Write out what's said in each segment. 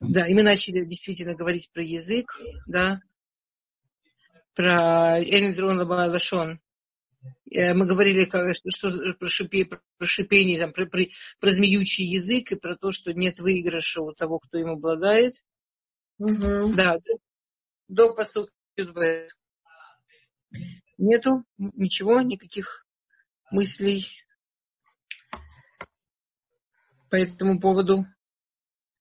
Да, и мы начали действительно говорить про язык, да, про Эндрон Лашон. Э, мы говорили как, что, про, шипе, про шипение, там, про, про, про змеючий язык и про то, что нет выигрыша у того, кто им обладает. Угу. Да, до посуд Нету ничего, никаких мыслей по этому поводу.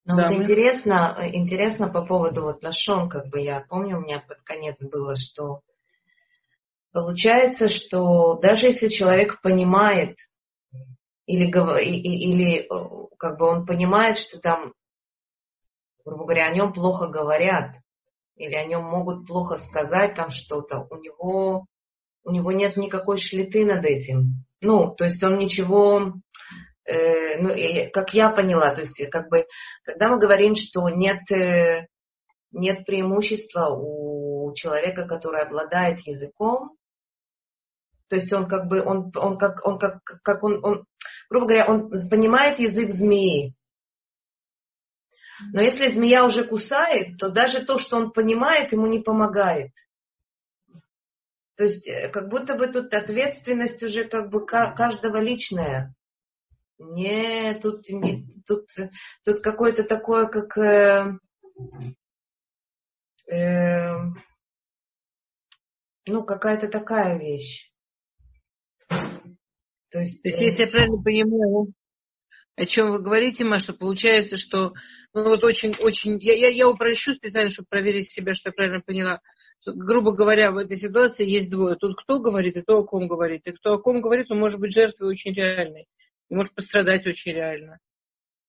Ну да, вот мы... интересно, интересно по поводу вот Лашон, как бы я помню, у меня под конец было, что получается, что даже если человек понимает или, или как бы он понимает, что там, грубо говоря, о нем плохо говорят, или о нем могут плохо сказать там что-то, у него, у него нет никакой шлиты над этим. Ну, то есть он ничего, э, ну, как я поняла, то есть как бы, когда мы говорим, что нет, э, нет преимущества у человека, который обладает языком, то есть он как бы, он, он как, он как, как он, он, грубо говоря, он понимает язык змеи. Но если змея уже кусает, то даже то, что он понимает, ему не помогает. То есть э, как будто бы тут ответственность уже как бы каждого личная. Не, тут, не, тут, тут какое-то такое, как э, э, ну, какая-то такая вещь. То есть, То есть, если я правильно понимаю, о чем вы говорите, Маша, получается, что ну, вот очень, очень, я, я, я упрощу специально, чтобы проверить себя, что я правильно поняла. Грубо говоря, в этой ситуации есть двое. Тут кто говорит и то, о ком говорит. И кто о ком говорит, он может быть жертвой очень реальной. И может пострадать очень реально.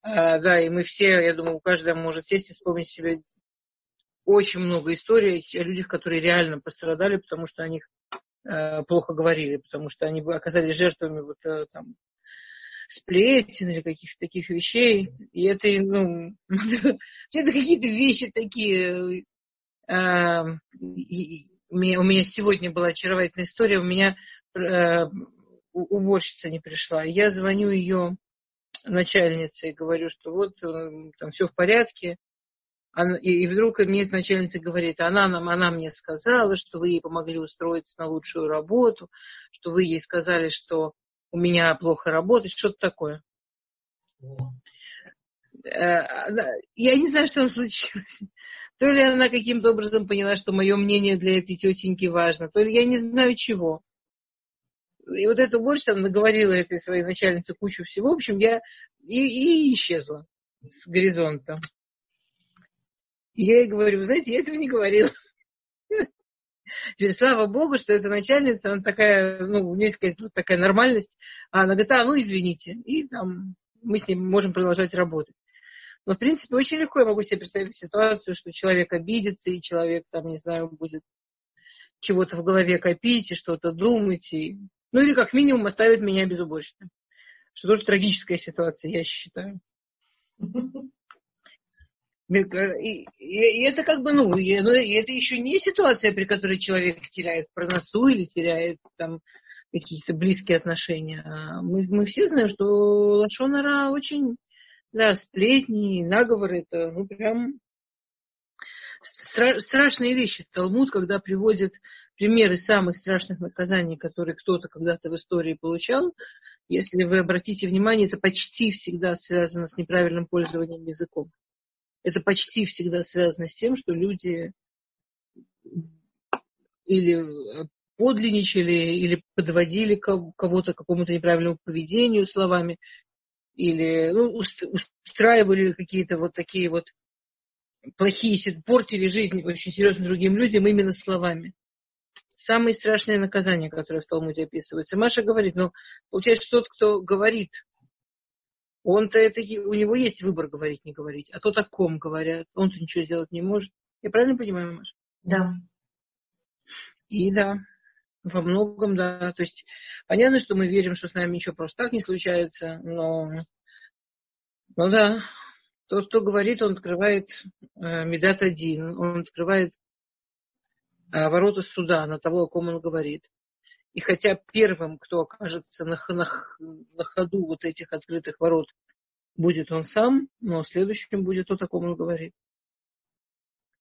А, да, и мы все, я думаю, у каждого может сесть и вспомнить себе очень много историй о людях, которые реально пострадали, потому что о них Э, плохо говорили, потому что они оказались жертвами вот э, там сплетен или каких-то таких вещей. И это, ну, это какие-то вещи такие. Э, меня, у меня сегодня была очаровательная история. У меня уборщица не пришла. Я звоню ее начальнице и говорю, что вот там все в порядке. И, вдруг мне начальница говорит, она, нам, она мне сказала, что вы ей помогли устроиться на лучшую работу, что вы ей сказали, что у меня плохо работает, что-то такое. Э, я не знаю, что там случилось. То ли она каким-то образом поняла, что мое мнение для этой тетеньки важно, то ли я не знаю чего. И вот эта уборщица наговорила этой своей начальнице кучу всего. В общем, я и, и исчезла с горизонта. Я ей говорю, знаете, я этого не говорила. Теперь, слава богу, что эта начальница, она такая, ну, у нее есть вот такая нормальность. А она говорит, а, ну, извините. И там мы с ней можем продолжать работать. Но, в принципе, очень легко я могу себе представить ситуацию, что человек обидится, и человек, там, не знаю, будет чего-то в голове копить и что-то думать. И... Ну, или как минимум оставит меня без уборщика. Что тоже трагическая ситуация, я считаю. И, и, и это как бы, ну, и, ну, это еще не ситуация, при которой человек теряет проносу или теряет там какие-то близкие отношения. А мы, мы все знаем, что Лашонара очень, да, сплетни, наговоры, это, ну, прям стра- страшные вещи. Талмуд, когда приводит примеры самых страшных наказаний, которые кто-то когда-то в истории получал, если вы обратите внимание, это почти всегда связано с неправильным пользованием языком это почти всегда связано с тем, что люди или подлинничали, или подводили кого-то к какому-то неправильному поведению словами, или ну, устраивали какие-то вот такие вот плохие, портили жизнь очень серьезным другим людям именно словами. Самые страшные наказания, которые в Талмуде описываются. Маша говорит, ну, получается, тот, кто говорит он-то это, у него есть выбор говорить, не говорить. А то о ком говорят, он-то ничего сделать не может. Я правильно понимаю, Маша? Да. И да, во многом, да. То есть понятно, что мы верим, что с нами ничего просто так не случается, но, ну да, тот, кто говорит, он открывает э, Медат один, он открывает ворота суда на того, о ком он говорит. И хотя первым, кто окажется на, на, на ходу вот этих открытых ворот, будет он сам, но следующим будет то, о ком он говорит.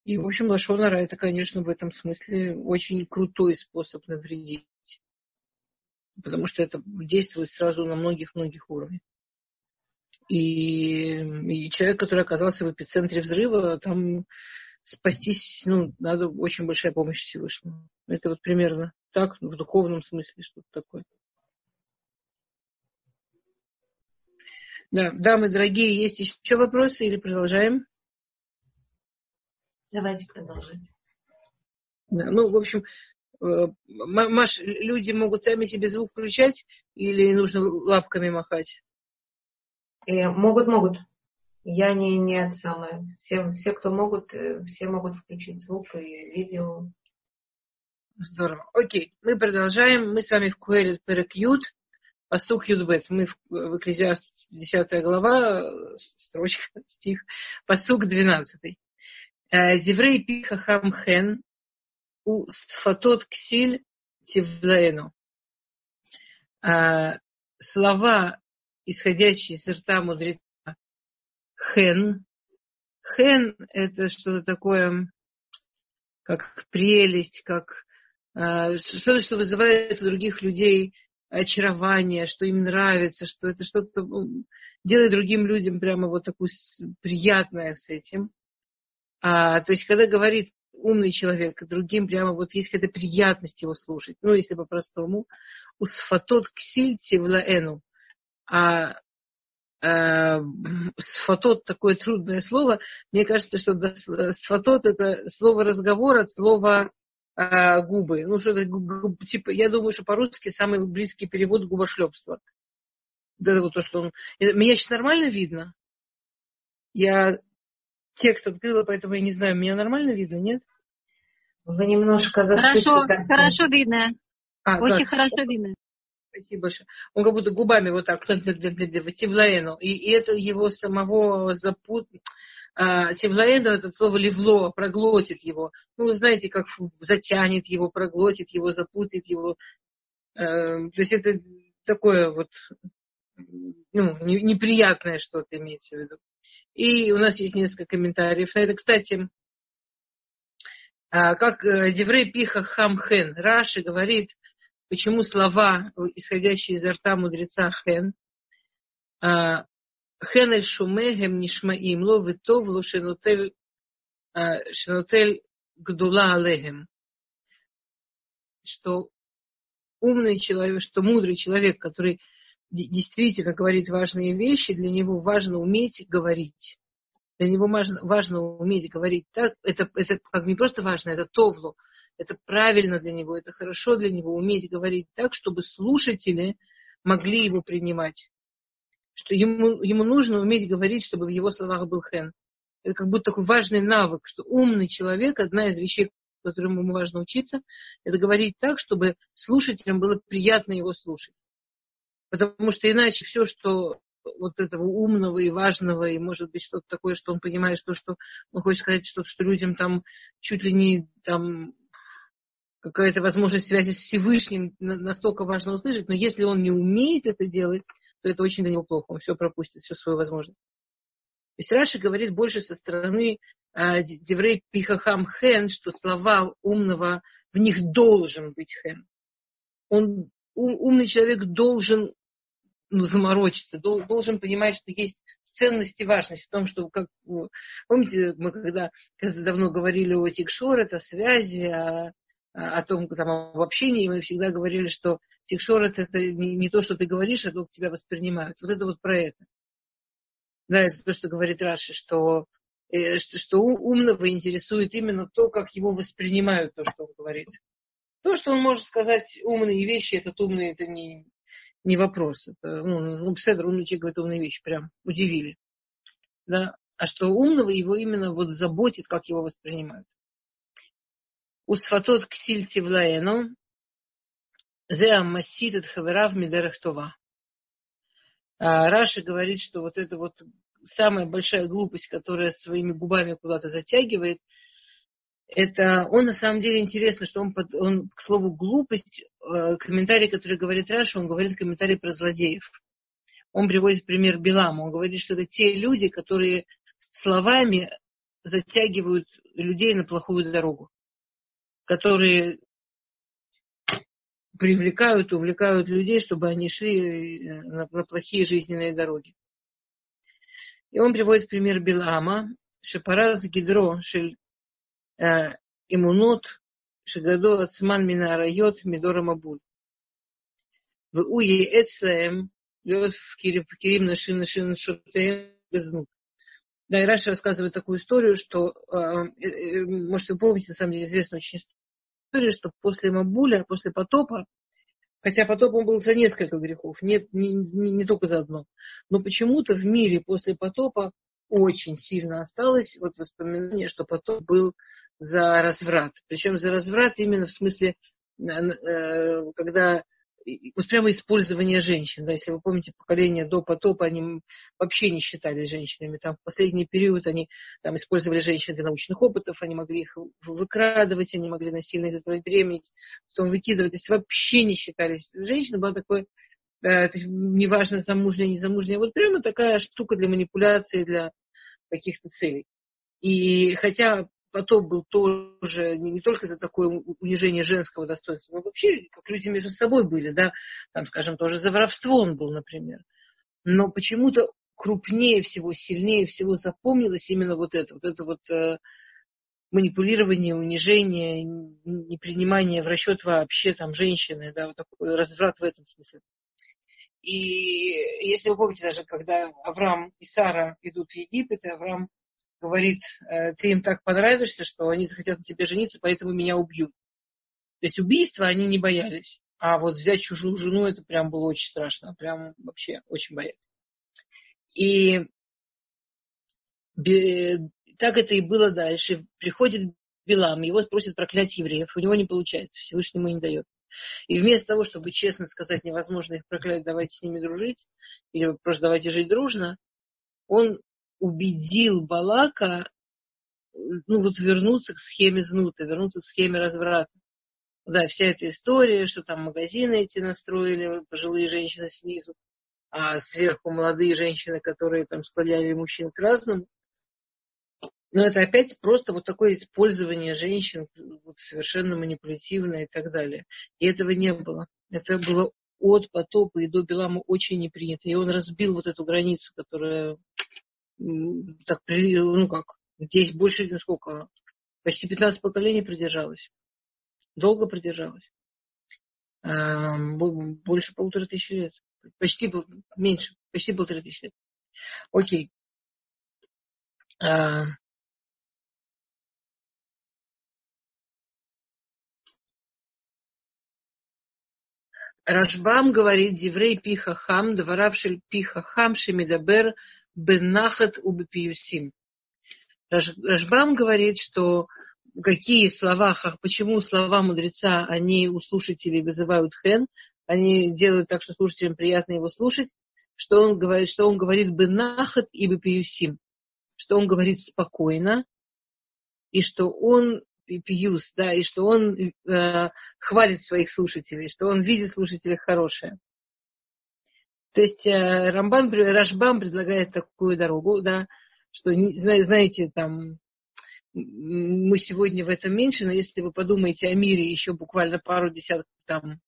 И, в общем, Лашонара это, конечно, в этом смысле очень крутой способ навредить. Потому что это действует сразу на многих-многих уровнях. И, и человек, который оказался в эпицентре взрыва, там спастись, ну, надо очень большая помощь Всевышнему. Это вот примерно так, в духовном смысле что-то такое. Да, дамы дорогие, есть еще вопросы или продолжаем? Давайте продолжать. Да, ну, в общем, э, Маш, люди могут сами себе звук включать или нужно лапками махать? И э, могут, могут. Я не, не самое. Все, все, кто могут, э, все могут включить звук и видео. Здорово. Окей, мы продолжаем. Мы с вами в Куэлит Перекют, Пасух Юдбет. Мы в, в Экклезиаст 10 глава, строчка, стих, Пасук 12. Деврей пиха хамхен у сфатот ксиль тивлаэну. Слова, исходящие из рта мудреца, хен. Хен – это что-то такое, как прелесть, как что-то, что вызывает у других людей очарование, что им нравится, что это что-то ну, делает другим людям прямо вот такое приятное с этим. А, то есть, когда говорит умный человек, другим прямо вот есть какая-то приятность его слушать. Ну, если по-простому. Усфатот ксиль тивлаэну. А э, сфатот такое трудное слово. Мне кажется, что сфатот это слово разговор от слова э, губы. Ну, что это, типа, я думаю, что по-русски самый близкий перевод губошлепства. Это вот то, что он... Меня сейчас нормально видно? Я текст открыла, поэтому я не знаю, меня нормально видно, нет? Вы немножко Хорошо, хорошо видно. А, Очень так. хорошо видно. Спасибо большое. Он как будто губами вот так, Тевлаэну. И, и это его самого запут... А, Тевлаэну, это слово ливло, проглотит его. Ну, вы знаете, как затянет его, проглотит его, запутает его. Э, то есть это такое вот ну, неприятное что-то имеется в виду. И у нас есть несколько комментариев на это. Кстати, а, как э, Деврей Пиха Хамхен, Раши говорит, почему слова, исходящие изо рта мудреца Хен, а, Хен эль шумегем нишмаим ло витовлу шенотель а, гдула алехем. Что умный человек, что мудрый человек, который действительно говорит важные вещи, для него важно уметь говорить. Для него важно, важно уметь говорить так. Это, это как не просто важно, это товлу. Это правильно для него, это хорошо для него уметь говорить так, чтобы слушатели могли его принимать. Что ему, ему нужно уметь говорить, чтобы в его словах был хен. Это как будто такой важный навык, что умный человек, одна из вещей, которым ему важно учиться, это говорить так, чтобы слушателям было приятно его слушать. Потому что иначе все, что вот этого умного и важного, и может быть что-то такое, что он понимает, что, что он хочет сказать, что, что людям там чуть ли не там какая-то возможность связи с Всевышним настолько важно услышать, но если он не умеет это делать, то это очень для него плохо, он все пропустит, всю свою возможность. То есть Раши говорит больше со стороны э, Деврей Пихахам Хен, что слова умного, в них должен быть Хен. Он, ум, умный человек должен ну, заморочиться, должен понимать, что есть ценность и важность в том, что, как, помните, мы когда, когда давно говорили о тикшор, это связи, о, о том, там, об общении, мы всегда говорили, что тикшор это, не, не то, что ты говоришь, а то, как тебя воспринимают. Вот это вот про это. Да, это то, что говорит Раши, что, э, что, что умного интересует именно то, как его воспринимают, то, что он говорит. То, что он может сказать умные вещи, этот умный, это не, не вопрос. Это, ну, ну Пседр, умный человек говорит умные вещи, прям удивили. Да? А что умного его именно вот заботит, как его воспринимают. Устфатот ксиль тивлаэну, зе массит от хаверав мидерахтова. А Раши говорит, что вот это вот самая большая глупость, которая своими губами куда-то затягивает, это он на самом деле интересно, что он, под, он к слову глупость, э, комментарий, который говорит Раша, он говорит комментарий про злодеев. он приводит пример Белама. Он говорит, что это те люди, которые словами затягивают людей на плохую дорогу, которые привлекают, увлекают людей, чтобы они шли э, на, на плохие жизненные дороги. И он приводит пример Билама, Шепараз Гидро, Шель э, Имунот, Шегадо Ацман Минарайот, Мидора Мабуль. В Уе Эцлаем, в Кирим Нашин Нашин Шутеем Безнут. Да, и Раша рассказывает такую историю, что, э, может, вы помните, на самом деле, известная очень история, что после Мабуля, после потопа, хотя потоп он был за несколько грехов, не, не, не, не только за одно, но почему-то в мире после потопа очень сильно осталось вот воспоминание, что потоп был за разврат. Причем за разврат именно в смысле, э, когда вот прямо использование женщин. Да, если вы помните, поколение до потопа, они вообще не считали женщинами. Там в последний период они там, использовали женщин для научных опытов, они могли их выкрадывать, они могли насильно из этого беременеть, потом выкидывать. То есть вообще не считались. Женщина была такой, э, то есть, неважно, замужняя, не замужняя, вот прямо такая штука для манипуляции, для каких-то целей. И хотя потоп был тоже не, не только за такое унижение женского достоинства, но вообще, как люди между собой были, да, там, скажем, тоже за воровство он был, например. Но почему-то крупнее всего, сильнее всего запомнилось именно вот это, вот это вот э, манипулирование, унижение, непринимание в расчет вообще там женщины, да, вот такой разврат в этом смысле. И если вы помните, даже когда Авраам и Сара идут в Египет, и Авраам говорит, «Э, ты им так понравишься, что они захотят на тебе жениться, поэтому меня убьют. То есть убийства они не боялись. А вот взять чужую жену, это прям было очень страшно. Прям вообще очень боялись. И так это и было дальше. Приходит Билам, его просит проклять евреев, у него не получается, Всевышний ему не дает. И вместо того, чтобы честно сказать, невозможно их проклять, давайте с ними дружить, или просто давайте жить дружно, он убедил Балака ну, вот вернуться к схеме знута, вернуться к схеме разврата. Да, вся эта история, что там магазины эти настроили, пожилые женщины снизу, а сверху молодые женщины, которые там склоняли мужчин к разному. Но это опять просто вот такое использование женщин, вот совершенно манипулятивное и так далее. И этого не было. Это было от потопа и до Белама очень не принято. И он разбил вот эту границу, которая так, ну как, здесь больше, ну сколько, почти 15 поколений продержалась. Долго продержалась. Больше полутора тысячи лет. Почти меньше, почти полторы тысячи лет. Окей. А, Рашбам говорит, Диврей пихахам, дворавший пихахам, шемидабер, беннахат убепиюсим. Рашбам говорит, что какие слова, почему слова мудреца, они у слушателей вызывают хен, они делают так, что слушателям приятно его слушать, что он говорит, что он говорит бенахат и бепиюсим, что он говорит спокойно, и что он пьюс, да, и что он э, хвалит своих слушателей, что он видит слушателей хорошее. То есть э, Рамбан, Рашбам предлагает такую дорогу, да, что, знаете, там, мы сегодня в этом меньше, но если вы подумаете о мире еще буквально пару десятков, там,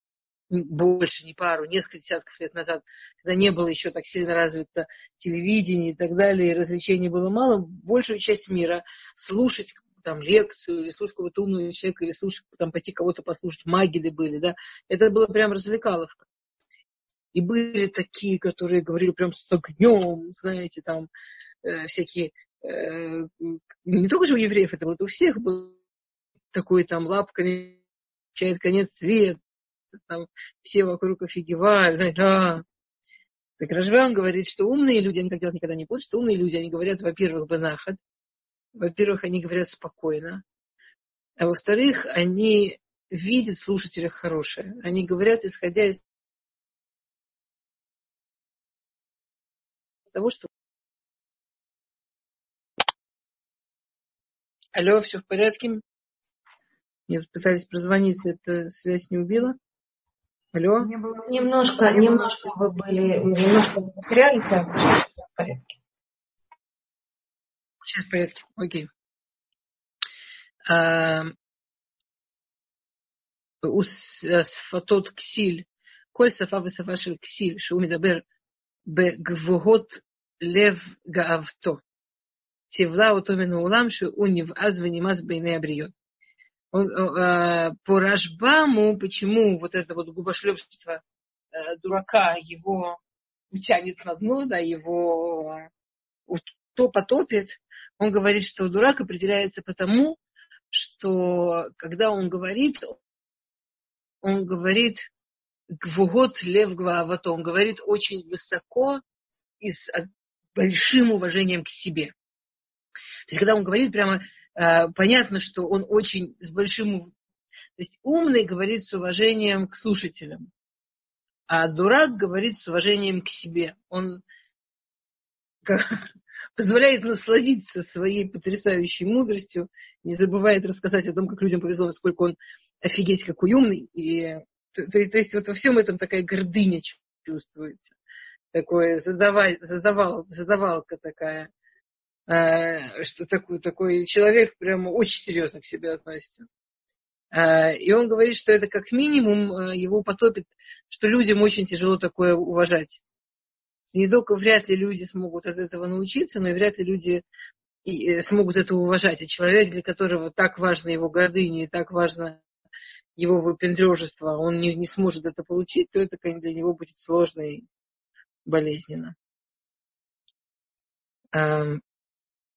больше, не пару, несколько десятков лет назад, когда не было еще так сильно развито телевидение и так далее, и развлечений было мало, большую часть мира слушать там лекцию, или слушать какого-то умного человека, или слушать, там, пойти кого-то послушать, магиды были, да, это было прям развлекаловка. И были такие, которые говорили прям с огнем, знаете, там э, всякие, э, не только же у евреев, это вот у всех был такой там лапками, чает конец света, там все вокруг офигевают, знаете, а. Так Ражбан говорит, что умные люди, они так делать никогда не будут, что умные люди, они говорят, во-первых, бенахат, во-первых, они говорят спокойно, а во-вторых, они видят слушателях хорошее. Они говорят, исходя из того, что... Алло, все в порядке? Мне пытались прозвонить, эта связь не убила. Алло? Было... Немножко, немножко вы были, немножко потерялись, а все в порядке. Сейчас в порядке, окей. А, у Сфатот э, Ксиль, Коль Сафа Высафа Ксиль, Шеумидабер, בגבוהות לב גאוותו. תבלע אותו מן העולם שהוא נבעז ונמאס בעיני הבריות. Он, э, по Рашбаму, почему вот это вот губошлепство э, дурака его утянет на дно, да, его то потопит, он говорит, что дурак определяется потому, что когда он говорит, он говорит гвугот лев главато, он говорит очень высоко и с большим уважением к себе. То есть, когда он говорит, прямо э, понятно, что он очень с большим... То есть, умный говорит с уважением к слушателям, а дурак говорит с уважением к себе. Он позволяет насладиться своей потрясающей мудростью, не забывает рассказать о том, как людям повезло, насколько он офигеть какой умный. И, то, то, то есть вот во всем этом такая гордыня чувствуется. Такое задавай, задавал, задавалка такая. Э, что такой, такой человек прямо очень серьезно к себе относится. Э, и он говорит, что это как минимум э, его потопит, что людям очень тяжело такое уважать. Не только вряд ли люди смогут от этого научиться, но и вряд ли люди и смогут это уважать. И человек, для которого так важна его гордыня и так важно его выпендрежество, он не, не сможет это получить, то это для него будет сложно и болезненно. Эм,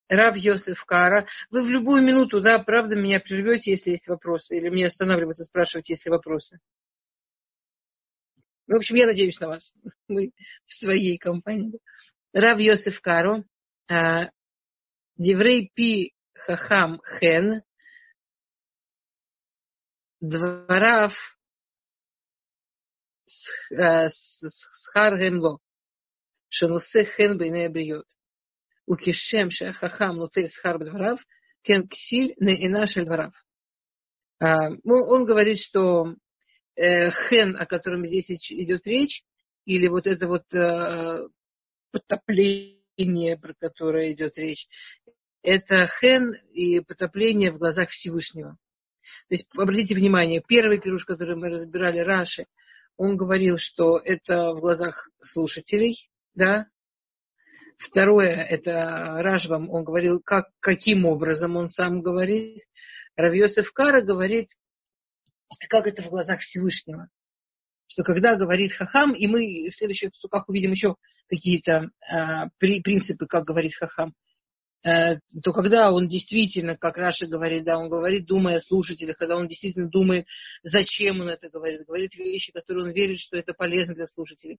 Рав Йосеф Кара. Вы в любую минуту, да, правда, меня прервете, если есть вопросы, или мне останавливаться, спрашивать, если вопросы. В общем, я надеюсь на вас. Мы в своей компании. Рав Йосеф Каро. Э, Деврей Пи Хахам Хен дворав схар э, гемло, шенусы хен бейне бриот. У кишем шахахам луты харб дворов, кен ксиль не инашель дворов. А, ну, он говорит, что э, хен, о котором здесь идет речь, или вот это вот э, потопление, про которое идет речь, это хен и потопление в глазах Всевышнего. То есть, обратите внимание, первый пируш, который мы разбирали, Раши, он говорил, что это в глазах слушателей, да. Второе, это Ражбам, он говорил, как, каким образом он сам говорит. Равьосеф Кара говорит, как это в глазах Всевышнего. Что когда говорит Хахам, и мы в следующих суках увидим еще какие-то а, при, принципы, как говорит Хахам. Э, то когда он действительно, как Раша говорит, да, он говорит, думая о слушателях, когда он действительно думает, зачем он это говорит, говорит вещи, которые он верит, что это полезно для слушателей,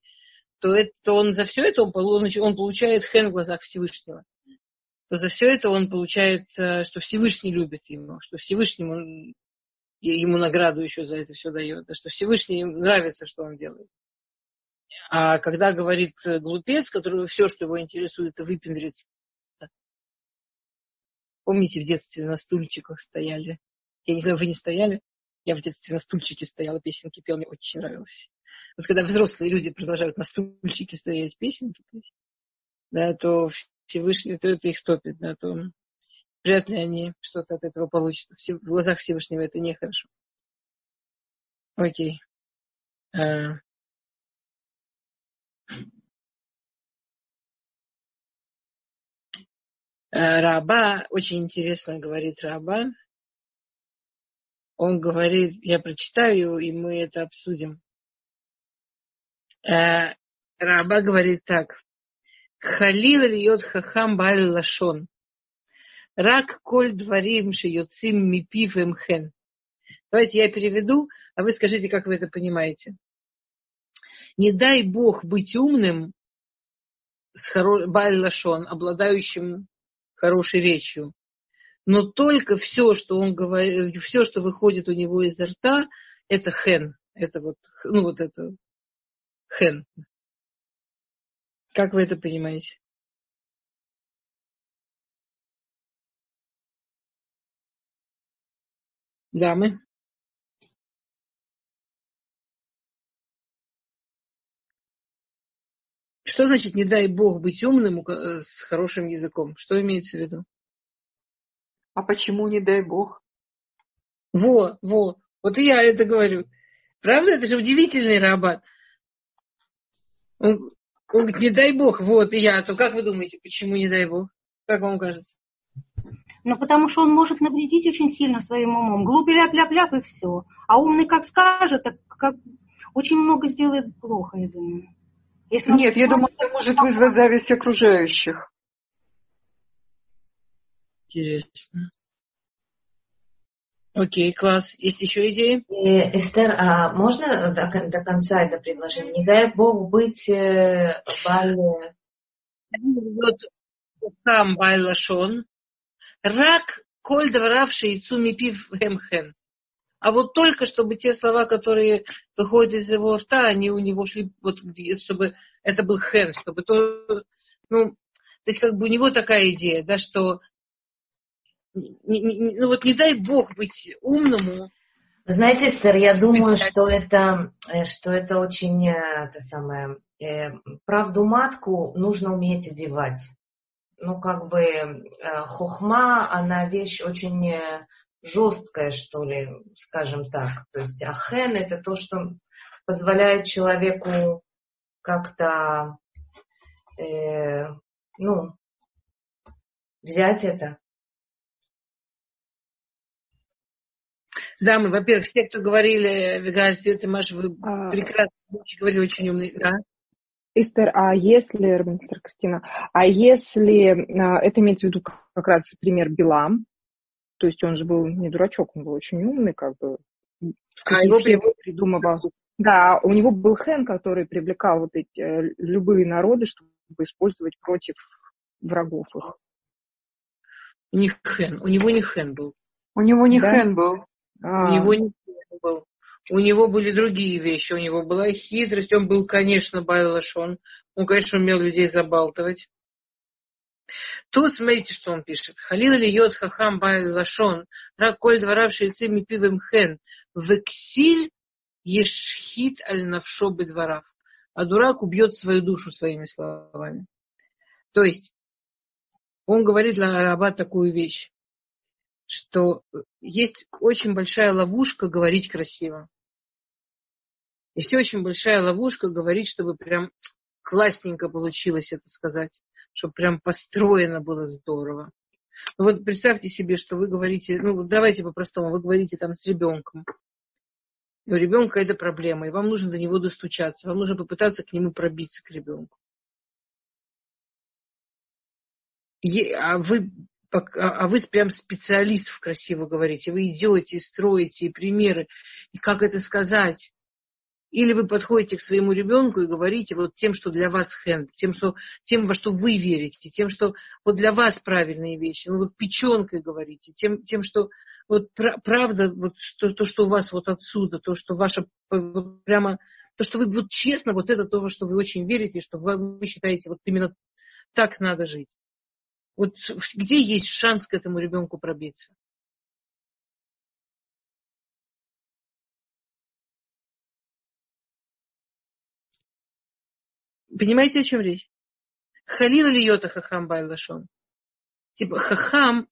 то, это, то он за все это он, он получает хен в глазах Всевышнего. То за все это он получает, э, что Всевышний любит его, что Всевышний ему награду еще за это все дает, что Всевышний нравится, что он делает. А когда говорит э, глупец, который все, что его интересует, это выпендриться, Помните, в детстве на стульчиках стояли? Я не знаю, вы не стояли? Я в детстве на стульчике стояла, песенки пел, мне очень нравилось. Вот когда взрослые люди продолжают на стульчике стоять песенки петь, да, то Всевышний, то это их топит, да, то вряд ли они что-то от этого получат. В глазах Всевышнего это нехорошо. Окей. А, Раба, очень интересно говорит Раба. Он говорит, я прочитаю, и мы это обсудим. Э, Раба говорит так. Халил льет хахам баль лашон. Рак коль дворим шиюцим мипив хен. Давайте я переведу, а вы скажите, как вы это понимаете. Не дай Бог быть умным, с хоро... баль лашон, обладающим хорошей речью. Но только все, что он говорит, все, что выходит у него изо рта, это хен. Это вот, ну вот это хен. Как вы это понимаете? Дамы? Что значит, не дай Бог, быть умным э, с хорошим языком? Что имеется в виду? А почему не дай Бог? Во, во, вот и я это говорю. Правда, это же удивительный рабат. Он, он говорит, не дай Бог, вот и я. То как вы думаете, почему не дай Бог? Как вам кажется? Ну, потому что он может навредить очень сильно своим умом. Глупый ляп-ляп-ляп и все. А умный как скажет, так как очень много сделает плохо, я думаю. Если Нет, я думаю, это может вызвать зависть окружающих. Интересно. Окей, класс. Есть еще идеи? И, Эстер, а можно до, до конца это предложение? Не дай Бог быть э, бале... Сам байлашон. Рак коль дворавший яйцу мипив хемхен. А вот только чтобы те слова, которые выходят из его рта, они у него шли, вот, чтобы это был хен, чтобы то, ну, то есть как бы у него такая идея, да, что ну вот не дай бог быть умному. Знаете, сэр, я думаю, что это, э, что это очень, э, это самое, э, правду матку нужно уметь одевать. Ну, как бы э, хохма, она вещь очень жесткая, что ли, скажем так. То есть ахен это то, что позволяет человеку как-то, э, ну, взять это. Да, мы, во-первых, все, кто говорили, Вигаль, Света, Маша, вы а... прекрасно говорили, очень умные, да? Эстер, а если, мистер Кристина, а если, а, это имеется в виду как раз пример Билам, то есть он же был не дурачок, он был очень умный, как бы, а его, его придумывал. Да, у него был Хэн, который привлекал вот эти э, любые народы, чтобы использовать против врагов их. У них Хэн, у него не Хэн был. У него не да? Хэн был. А. У него не Хэн был. У него были другие вещи, у него была хитрость, он был, конечно, байлашон, он, конечно, умел людей забалтывать. Тут смотрите, что он пишет. Халил ли йод хахам байлашон, рак коль дворав шейцим пивем хен, вексиль ешхит аль навшо дворав. А дурак убьет свою душу своими словами. То есть, он говорит для раба такую вещь, что есть очень большая ловушка говорить красиво. Есть очень большая ловушка говорить, чтобы прям классненько получилось это сказать, чтобы прям построено было здорово. Ну вот представьте себе, что вы говорите, ну давайте по-простому, вы говорите там с ребенком. И у ребенка это проблема, и вам нужно до него достучаться, вам нужно попытаться к нему пробиться, к ребенку. И, а вы а, а вы прям специалистов красиво говорите, вы идете, строите примеры, и как это сказать, или вы подходите к своему ребенку и говорите вот тем, что для вас хенд, тем, что, тем, во что вы верите, тем, что вот для вас правильные вещи. Вы вот печенкой говорите, тем, тем что вот правда, вот что, то, что у вас вот отсюда, то, что ваше прямо, то, что вы вот честно, вот это то, что вы очень верите, что вы, вы считаете, вот именно так надо жить. Вот где есть шанс к этому ребенку пробиться? Понимаете, о чем речь? Халила ли йота хахам байлашон? Типа хахам,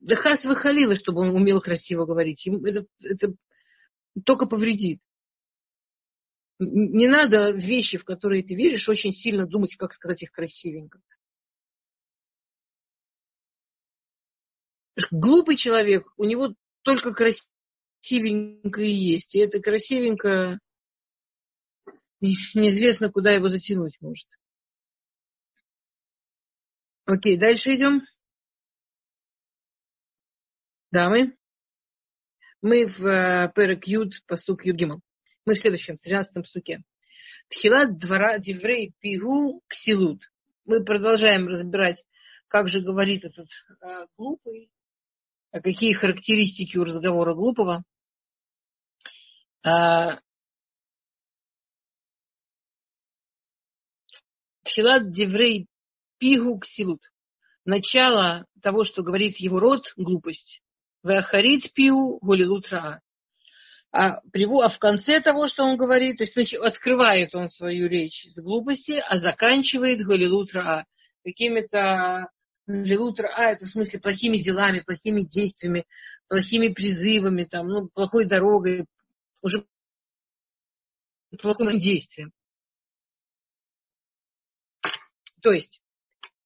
да хас выхалила, чтобы он умел красиво говорить. Ему это, это только повредит. Не надо вещи, в которые ты веришь, очень сильно думать, как сказать их красивенько. Глупый человек, у него только красивенько и есть. И это красивенько неизвестно, куда его затянуть может. Окей, дальше идем. Дамы. Мы в э, Перек Юд, посук Югимал. Мы в следующем, в 13 суке. Тхилат двора диврей пигу ксилут. Мы продолжаем разбирать, как же говорит этот э, глупый, а какие характеристики у разговора глупого. А, Тхилат деврей пигу ксилут. Начало того, что говорит его род, глупость. Веахарит пиу гулилут раа. а, а в конце того, что он говорит, то есть значит, открывает он свою речь с глупости, а заканчивает Галилутра какими-то Галилутра А, это в смысле плохими делами, плохими действиями, плохими призывами, там, ну, плохой дорогой, уже плохим действием. То есть,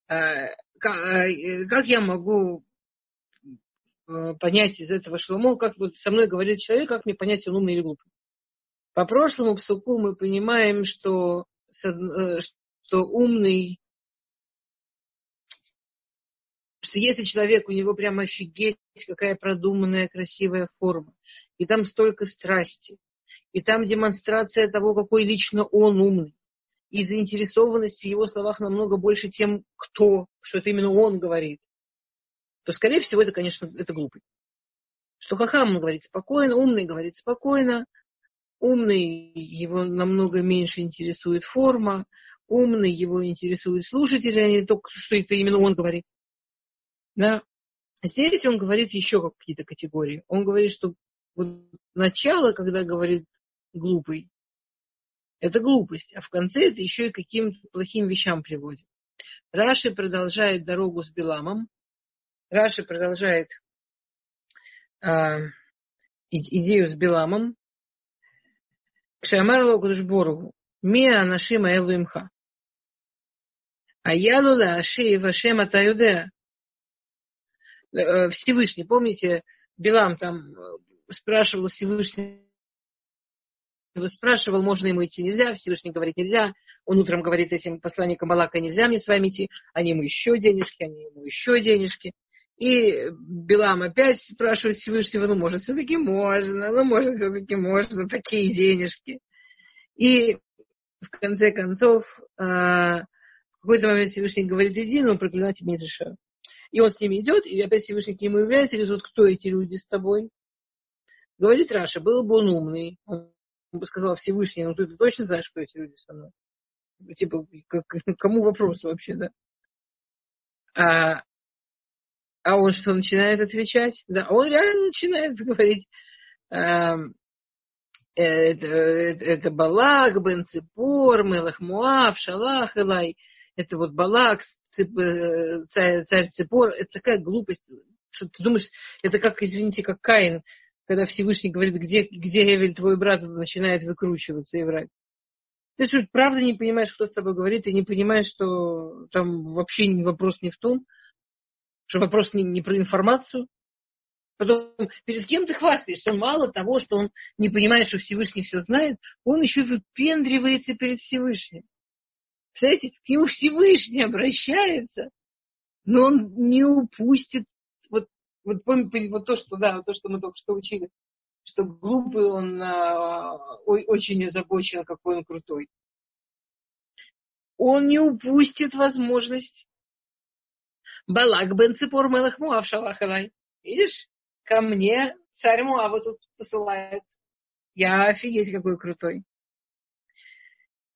э, как, э, как я могу Э, понять из этого Шломо, как вот со мной говорит человек, как мне понять, он умный или глупый. По прошлому псуку мы понимаем, что, что умный, что если человек, у него прямо офигеть, какая продуманная, красивая форма, и там столько страсти, и там демонстрация того, какой лично он умный, и заинтересованность в его словах намного больше тем, кто, что это именно он говорит, то, скорее всего, это, конечно, это глупый. Что Хахам говорит спокойно, умный говорит спокойно, умный его намного меньше интересует форма, умный его интересует слушатели, а не только, что это именно он говорит. Да? Здесь он говорит еще какие-то категории. Он говорит, что вот начало, когда говорит глупый, это глупость, а в конце это еще и каким-то плохим вещам приводит. Раши продолжает дорогу с Биламом, Раши продолжает а, идею с Биламом. Кшамарло Кудышборгу. Мия Анашима Элуимха. А Ялула Аши Вашема Таюдеа. Э, Всевышний, помните, Билам там э, спрашивал Всевышний, спрашивал, можно ему идти, нельзя, Всевышний говорит, нельзя. Он утром говорит этим посланникам Балака, нельзя мне с вами идти, они ему еще денежки, они ему еще денежки. И Билам опять спрашивает Всевышнего, ну, может, все-таки можно, ну, может, все-таки можно, такие денежки. И в конце концов, а, в какой-то момент Всевышний говорит, иди, но проклинать не разрешаю. И он с ними идет, и опять Всевышний к нему является, и говорит, кто эти люди с тобой? Говорит Раша, был бы он умный, он бы сказал Всевышний, ну ты точно знаешь, кто эти люди со мной? Типа, как, кому вопрос вообще, да? А, а он что, начинает отвечать? Да, он реально начинает говорить, эм, э, это, это, это Балак, Бен Ципор, Мелах Муав, Шалах, Элай. Это вот Балак, Цип, э, царь, царь Ципор. Это такая глупость. Что ты думаешь, это как, извините, как Каин, когда Всевышний говорит, где, где Эвель, твой брат, начинает выкручиваться и врать. Ты что, правда не понимаешь, кто с тобой говорит, ты не понимаешь, что там вообще вопрос не в том, что вопрос не, не про информацию. Потом, перед кем ты хвастаешься? Он мало того, что он не понимает, что Всевышний все знает, он еще выпендривается перед Всевышним. Представляете, к нему Всевышний обращается, но он не упустит вот, вот, вот то, что, да, то, что мы только что учили, что глупый он а, очень озабочен, какой он крутой. Он не упустит возможность Балак бен Ципор Мелах Муав Шалахалай. Видишь, ко мне царь Муава тут посылает. Я офигеть какой крутой.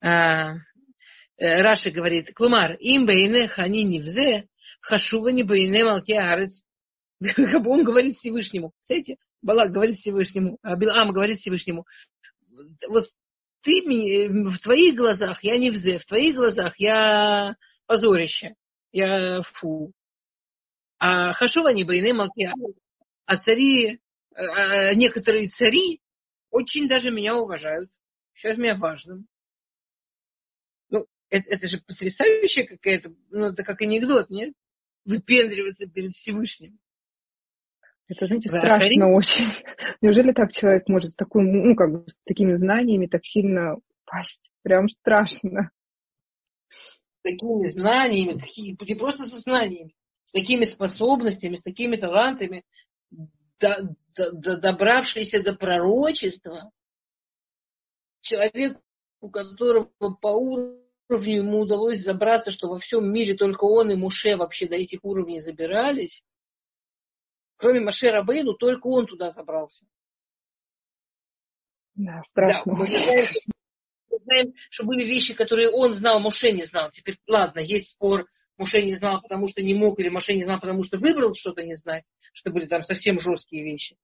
А, э, Раша говорит, Клумар, им бейне хани невзе, хашува не бейне малки арец. Он говорит Всевышнему. Знаете, Балак говорит Всевышнему, а Билам говорит Всевышнему. Вот ты в твоих глазах я не взе, в твоих глазах я позорище, я фу. А Хашува не бойны Малкия. А цари, а некоторые цари очень даже меня уважают. Сейчас меня важным. Ну, это, это же потрясающая какая-то, ну, это как анекдот, нет? Выпендриваться перед Всевышним. Это, знаете, страшно очень. Неужели так человек может с такой, ну, как бы, с такими знаниями так сильно пасть? Прям страшно. С такими знаниями, не просто со знаниями, с такими способностями, с такими талантами, до, до, добравшийся до пророчества, человек, у которого по уровню ему удалось забраться, что во всем мире только он и Муше вообще до этих уровней забирались, кроме Маше Рабейну, только он туда забрался. Да, страшно. Да, мы, знаем, мы знаем, что были вещи, которые он знал, Муше не знал. Теперь, ладно, есть спор, Муше не знал, потому что не мог, или Муше не знал, потому что выбрал что-то не знать, что были там совсем жесткие вещи.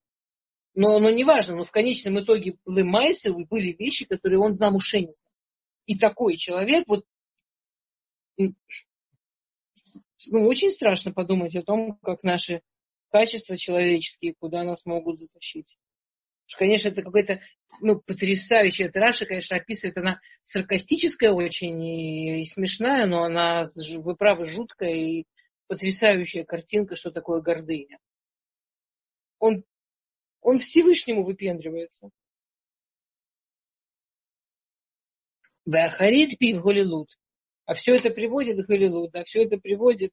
Но, но неважно, но в конечном итоге были майсы, были вещи, которые он знал уше не знал. И такой человек, вот, ну, очень страшно подумать о том, как наши качества человеческие, куда нас могут затащить. Конечно, это какой-то ну, потрясающая. Это конечно, описывает, она саркастическая очень и, и смешная, но она, вы правы, жуткая и потрясающая картинка, что такое гордыня. Он, он Всевышнему выпендривается. Вахарит пив голилут. А все это приводит к голилут, а все это приводит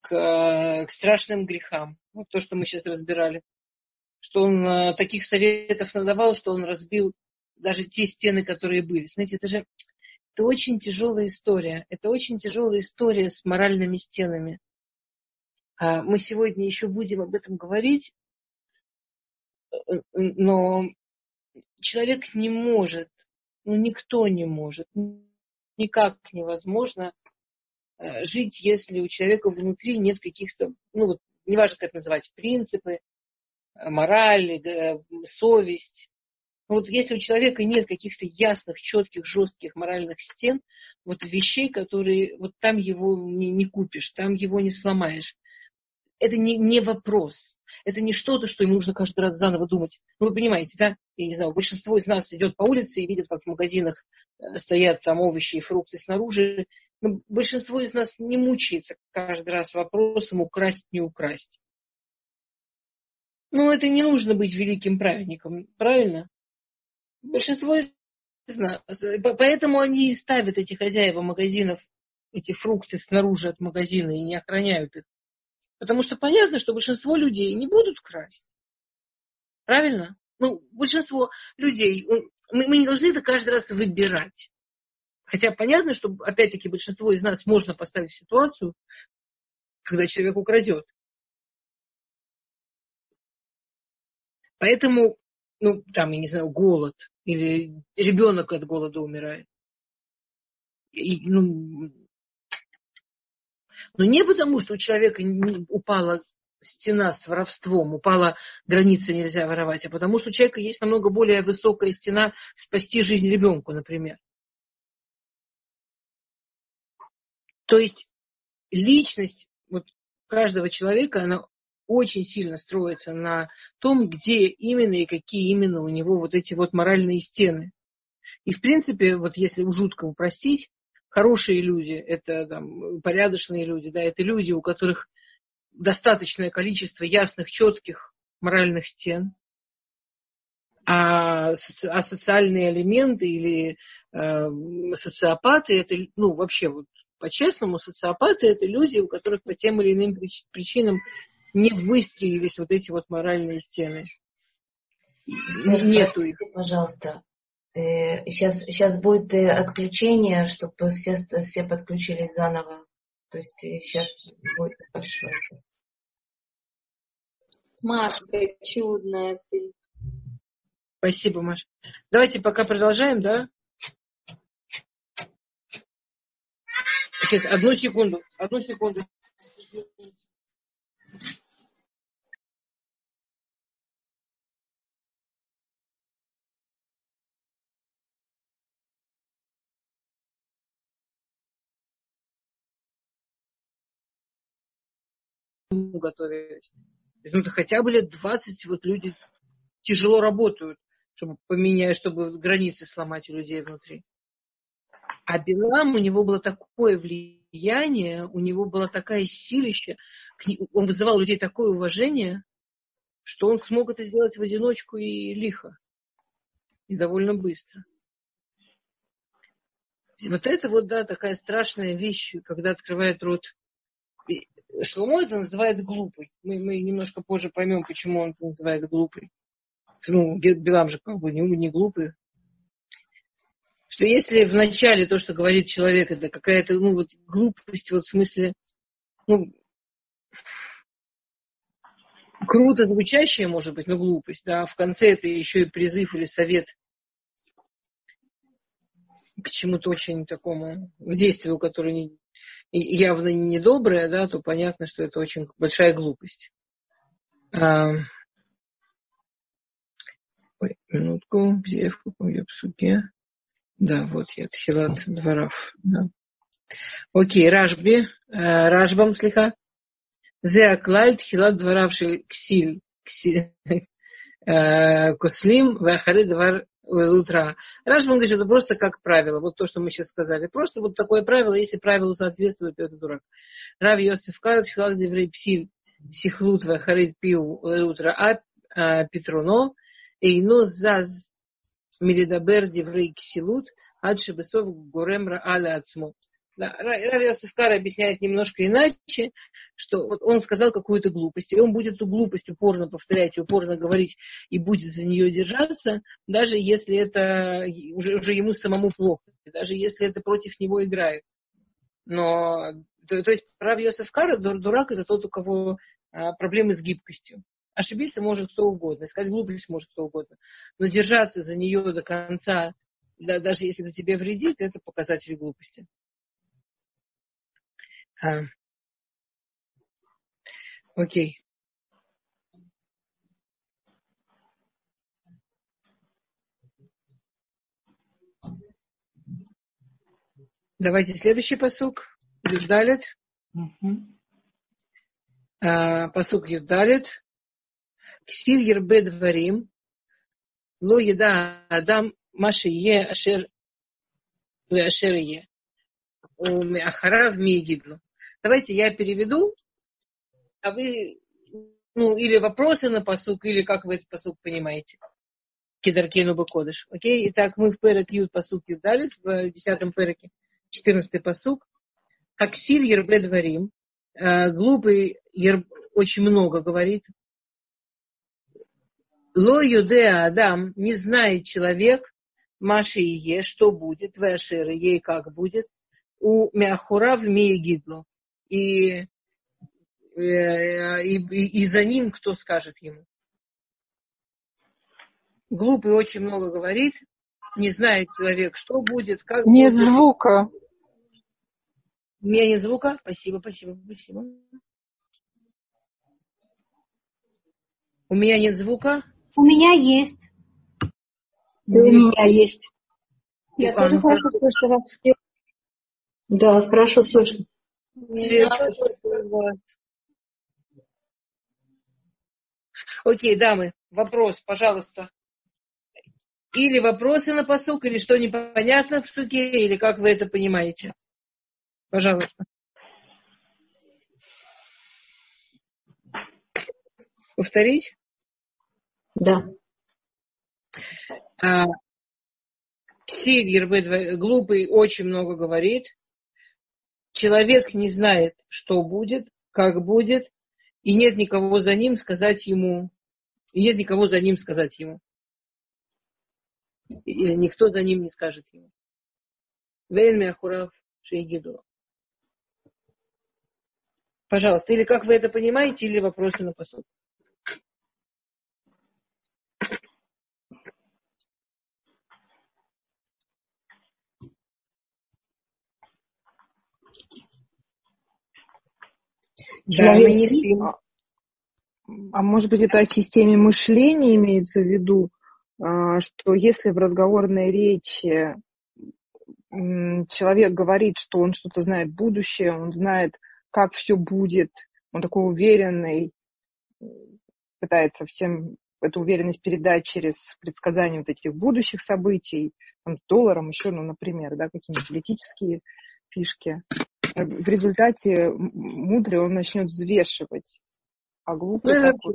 к, к страшным грехам. Вот то, что мы сейчас разбирали что он э, таких советов надавал, что он разбил даже те стены, которые были. Знаете, это же это очень тяжелая история. Это очень тяжелая история с моральными стенами. А мы сегодня еще будем об этом говорить, э, но человек не может, ну никто не может, никак невозможно э, жить, если у человека внутри нет каких-то, ну вот, неважно, как называть, принципы, мораль, совесть. Вот если у человека нет каких-то ясных, четких, жестких моральных стен, вот вещей, которые вот там его не, не купишь, там его не сломаешь. Это не, не вопрос. Это не что-то, что ему нужно каждый раз заново думать. Ну, вы понимаете, да? Я не знаю, большинство из нас идет по улице и видит, как в магазинах э, стоят там овощи и фрукты снаружи. Но большинство из нас не мучается каждый раз вопросом украсть, не украсть. Ну, это не нужно быть великим праведником, правильно? Большинство из нас. Поэтому они и ставят эти хозяева магазинов, эти фрукты снаружи от магазина и не охраняют их. Потому что понятно, что большинство людей не будут красть. Правильно? Ну, большинство людей, мы, мы не должны это каждый раз выбирать. Хотя понятно, что, опять-таки, большинство из нас можно поставить в ситуацию, когда человек украдет. Поэтому, ну, там, я не знаю, голод, или ребенок от голода умирает. И, ну, но не потому, что у человека упала стена с воровством, упала граница нельзя воровать, а потому что у человека есть намного более высокая стена спасти жизнь ребенку, например. То есть личность вот каждого человека, она очень сильно строится на том, где именно и какие именно у него вот эти вот моральные стены. И, в принципе, вот если жутко упростить, хорошие люди, это там, порядочные люди, да, это люди, у которых достаточное количество ясных, четких моральных стен, а, а социальные элементы или э, социопаты, это, ну, вообще вот по-честному, социопаты это люди, у которых по тем или иным причинам не выстроились вот эти вот моральные стены. Нету их. Пожалуйста. Сейчас, э, сейчас будет э, отключение, чтобы все, все подключились заново. То есть сейчас э, будет большое. Машка, чудная ты. Спасибо, Маша. Давайте пока продолжаем, да? Сейчас, одну секунду, одну секунду. Готовились. Ну, хотя бы лет 20 вот люди тяжело работают, чтобы поменять, чтобы границы сломать у людей внутри. А Билам, у него было такое влияние, у него была такая силища, он вызывал людей такое уважение, что он смог это сделать в одиночку и лихо. И довольно быстро. Вот это вот, да, такая страшная вещь, когда открывает рот Шломо это называет глупый. Мы, мы немножко позже поймем, почему он это называет глупый. Ну, Билам же как бы не, не глупый. Что если в начале то, что говорит человек, это какая-то ну, вот глупость, вот в смысле, ну, круто звучащая, может быть, но глупость, да, в конце это еще и призыв или совет к чему-то очень такому, в действию, которое не, явно недоброе, да, то понятно, что это очень большая глупость. А, Ой, минутку, где я в каком я псуке? Да, вот я, Тхилат дворов. Да. Окей, Рашби, э, Рашбам слегка. Зе аклаль тхилат дворав ксиль, э, кослим, вахары двор утра. Рашбам говорит, это просто как правило. Вот то, что мы сейчас сказали. Просто вот такое правило, если правило соответствует, то это дурак. Рав Йосиф Калат, Филак Деврей Псиль, Сихлут, Вахарит Пиу, утра, а, Петруно, Эйно Заз, Миридабер Деврей Ксилут, Адши Бесов Гуремра Аля Ацмо. Да, Рав Йосиф Кар объясняет немножко иначе, что вот он сказал какую-то глупость, и он будет эту глупость упорно повторять, упорно говорить и будет за нее держаться, даже если это уже, уже ему самому плохо, даже если это против него играет. Но, то, то есть, прав Йосиф Кара, дурак, это тот, у кого а, проблемы с гибкостью. Ошибиться может кто угодно, сказать глупость может кто угодно. Но держаться за нее до конца, да, даже если это тебе вредит, это показатель глупости. А, окей. Давайте следующий посук. Юдалит. А, посук Юдалит. Ксиль ербе дворим. Ло еда адам маши е ашер ашер е. У Меахарав Мигидлу. Давайте я переведу, а вы, ну, или вопросы на посук, или как вы этот посук понимаете. Кидаркену Бакодыш. Окей? Итак, мы в Перек Ют посук Юдалит, в десятом Переке, четырнадцатый посук. Аксиль Ербе Дворим. Э, глупый ер, очень много говорит. Ло Юдеа Адам, не знает человек, Маши и Е, что будет, Вашеры, ей как будет, у Мяхура в Меегидлу и, э, и, и, и за ним кто скажет ему. Глупый очень много говорит, не знает человек, что будет, как Нет будет. звука. У меня нет звука? Спасибо, спасибо, спасибо. У меня нет звука? У меня есть. Да, у меня есть. Я тоже тоже хорошо слышу вас. Да, хорошо слышно. Окей, дамы, вопрос, пожалуйста. Или вопросы на посук, или что непонятно в суке, или как вы это понимаете. Пожалуйста. Повторить? Да. А, Сильвер, глупый, очень много говорит. Человек не знает, что будет, как будет, и нет никого за ним сказать ему, и нет никого за ним сказать ему. И никто за ним не скажет ему. Вейн Мяхурав. Пожалуйста, или как вы это понимаете, или вопросы на посуд. Да, мы не спим. А, а может быть, это о системе мышления имеется в виду, а, что если в разговорной речи человек говорит, что он что-то знает будущее, он знает, как все будет, он такой уверенный, пытается всем эту уверенность передать через предсказание вот этих будущих событий, там, с долларом еще, ну, например, да, какие-нибудь политические фишки. В результате мудрый он начнет взвешивать, а глупый... Ну, такой...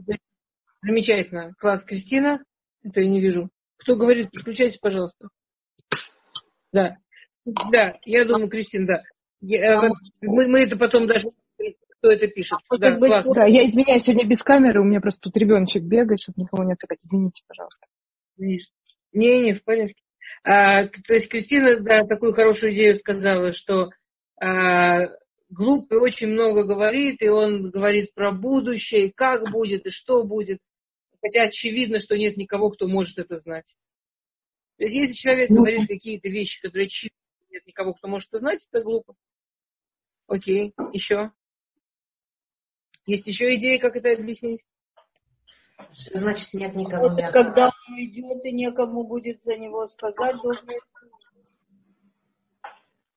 Замечательно. Класс, Кристина. Это я не вижу. Кто говорит, подключайтесь, пожалуйста. Да. Да, я думаю, Кристина, да. Я, а, мы, мы это потом даже кто это пишет. А, да, быть, классно. Да, я извиняюсь, сегодня без камеры, у меня просто тут ребеночек бегает, чтобы никого не отвлекать. Извините, пожалуйста. Не, не, в порядке. А, то есть Кристина да, такую хорошую идею сказала, что глупый очень много говорит, и он говорит про будущее, и как будет, и что будет. Хотя очевидно, что нет никого, кто может это знать. То есть если человек ну, говорит какие-то вещи, которые очевидно, нет никого, кто может это знать, это глупо. Окей, еще. Есть еще идеи, как это объяснить? Что значит нет никого вот, Когда он уйдет, и некому будет за него сказать доброе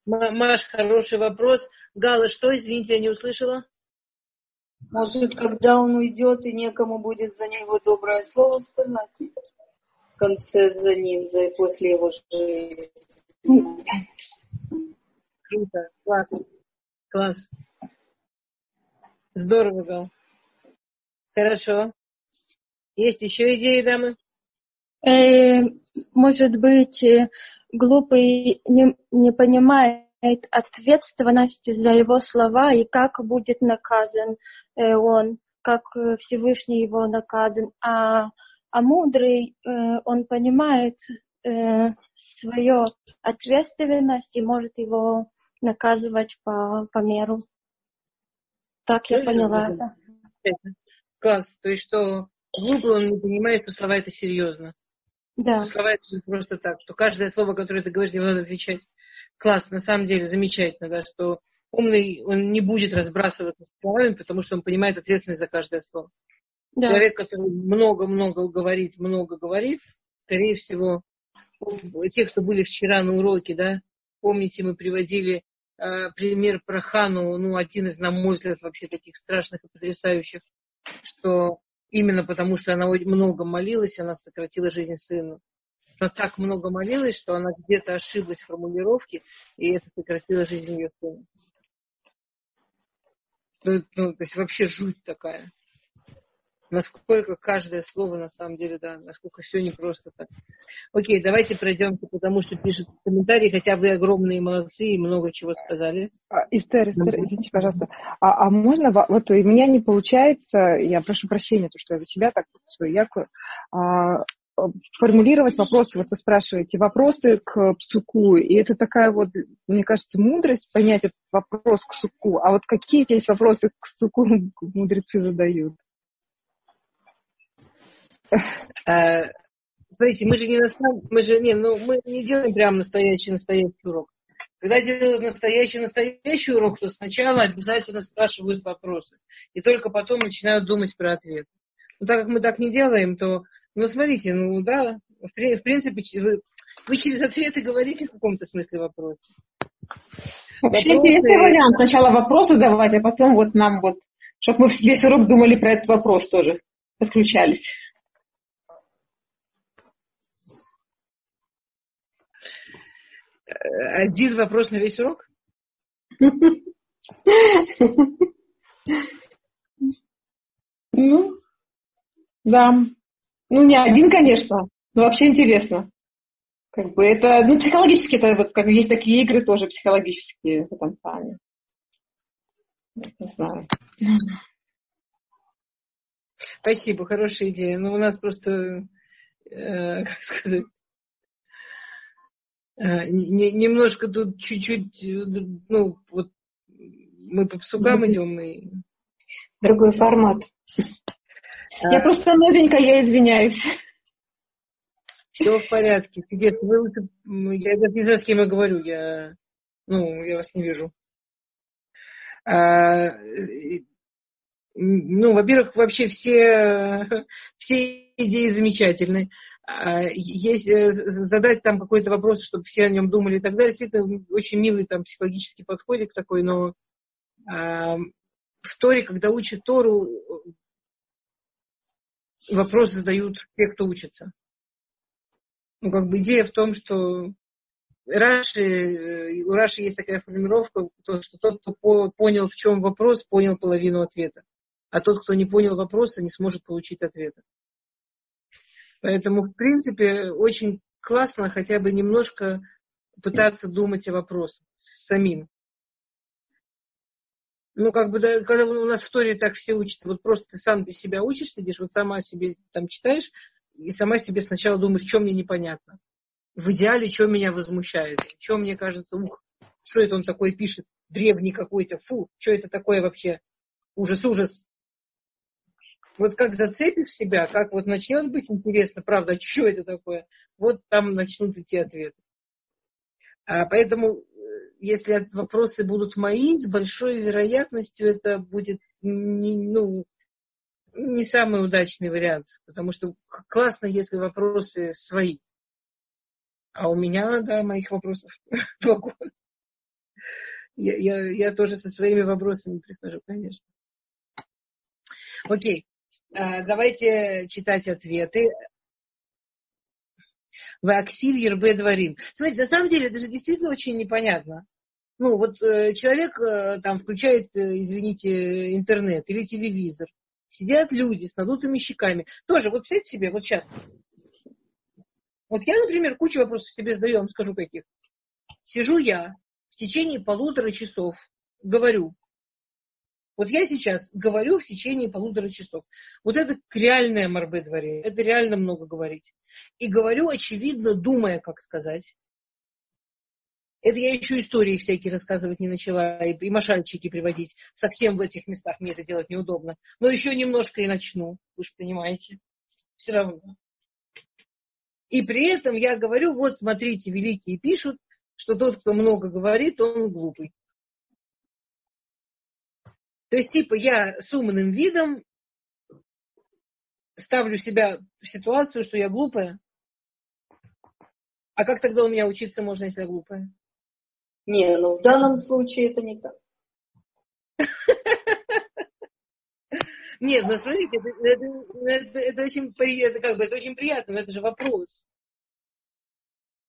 Маш, хороший вопрос. Гала, что, извините, я не услышала? Может, когда он уйдет, и некому будет за него доброе слово сказать в конце за ним, за после его жизни. Круто, классно. Класс. Здорово, Гал. Хорошо. Есть еще идеи, дамы? Э, может быть, э, глупый не, не понимает ответственности за его слова и как будет наказан э, он, как Всевышний его наказан. А, а мудрый, он понимает свою ответственность и может его наказывать по, по меру. Так я поняла это. Класс. То есть, что глупый он не понимает, что слова это серьезно. Да. Слова это просто так, что каждое слово, которое ты говоришь, не надо отвечать. Класс, на самом деле, замечательно, да, что умный, он не будет разбрасываться словами, потому что он понимает ответственность за каждое слово. Да. Человек, который много-много говорит, много говорит, скорее всего, те, кто были вчера на уроке, да, помните, мы приводили Э, пример про Хану, ну, один из, на мой взгляд, вообще таких страшных и потрясающих, что именно потому, что она много молилась, она сократила жизнь сыну. Она так много молилась, что она где-то ошиблась в формулировке, и это сократило жизнь ее сына. Ну, ну, то есть вообще жуть такая насколько каждое слово на самом деле, да, насколько все не просто так. Окей, давайте пройдемте, потому что пишут комментарии, хотя вы огромные молодцы и много чего сказали. Эстер, Эстер, извините, пожалуйста. А, а можно, вот у меня не получается, я прошу прощения, то, что я за себя так свою яркую, а, формулировать вопросы. Вот вы спрашиваете вопросы к псуку, и это такая вот, мне кажется, мудрость понять этот вопрос к псуку. А вот какие здесь вопросы к псуку мудрецы задают? Э, смотрите, мы же не на мы же не, ну мы не делаем прям настоящий настоящий урок. Когда делают настоящий настоящий урок, то сначала обязательно спрашивают вопросы, и только потом начинают думать про ответ. Но так как мы так не делаем, то, ну смотрите, ну да, в, в принципе, вы, вы через ответы говорите в каком-то смысле вопросы. Вообще вопросы... интересный вариант. Сначала вопросы давать, а потом вот нам вот, чтобы мы весь урок думали про этот вопрос тоже, подключались. Один вопрос на весь урок? Ну, да. Ну, не один, конечно, но вообще интересно. Как бы это, ну, психологически это вот как есть такие игры тоже психологические в этом плане. Не знаю. Спасибо, хорошая идея. Ну, у нас просто, э, как сказать, Э, немножко тут чуть-чуть, э, ну, вот мы по псукам идем и... Другой формат. А... Я просто новенькая, я извиняюсь. Все в порядке. Чудес. Вы лучше... Я даже не знаю, с кем я говорю. Я, ну, я вас не вижу. А... Ну, во-первых, вообще все, все идеи замечательные. А, есть, э, задать там какой-то вопрос, чтобы все о нем думали и так далее. Это очень милый там психологический подходик такой, но а, в Торе, когда учат Тору, вопрос задают те, кто учится. Ну, как бы идея в том, что Раши, э, у Раши есть такая формулировка, то, что тот, кто понял, в чем вопрос, понял половину ответа. А тот, кто не понял вопроса, не сможет получить ответа. Поэтому, в принципе, очень классно хотя бы немножко пытаться думать о вопросе самим. Ну, как бы, да, когда у нас в истории так все учатся, вот просто ты сам для себя учишь, сидишь, вот сама себе там читаешь, и сама себе сначала думаешь, что мне непонятно. В идеале, что меня возмущает, что мне кажется, ух, что это он такой пишет, древний какой-то, фу, что это такое вообще, ужас, ужас вот как зацепишь себя, как вот начнет быть интересно, правда, что это такое, вот там начнут идти ответы. А поэтому, э, если вопросы будут мои, с большой вероятностью это будет, ну, не самый удачный вариант, потому что классно, если вопросы свои. А у меня, да, моих вопросов вагон. Я, я, я тоже со своими вопросами прихожу, конечно. Окей, давайте читать ответы. Ваксиль Ербе Дворим. Смотрите, на самом деле это же действительно очень непонятно. Ну, вот э, человек э, там включает, э, извините, интернет или телевизор. Сидят люди с надутыми щеками. Тоже, вот представьте себе, вот сейчас. Вот я, например, кучу вопросов себе задаю, вам скажу каких. Сижу я в течение полутора часов, говорю. Вот я сейчас говорю в течение полутора часов. Вот это реальное морбе дворе. Это реально много говорить. И говорю, очевидно, думая, как сказать. Это я еще истории всякие рассказывать не начала, и, и машальчики приводить. Совсем в этих местах мне это делать неудобно. Но еще немножко и начну, вы же понимаете. Все равно. И при этом я говорю, вот смотрите, великие пишут, что тот, кто много говорит, он глупый. То есть, типа, я с умным видом ставлю себя в ситуацию, что я глупая. А как тогда у меня учиться можно, если я глупая? Не, ну в данном случае это не так. Нет, ну смотрите, это, это, это, это, очень, это, как бы, это очень приятно, но это же вопрос.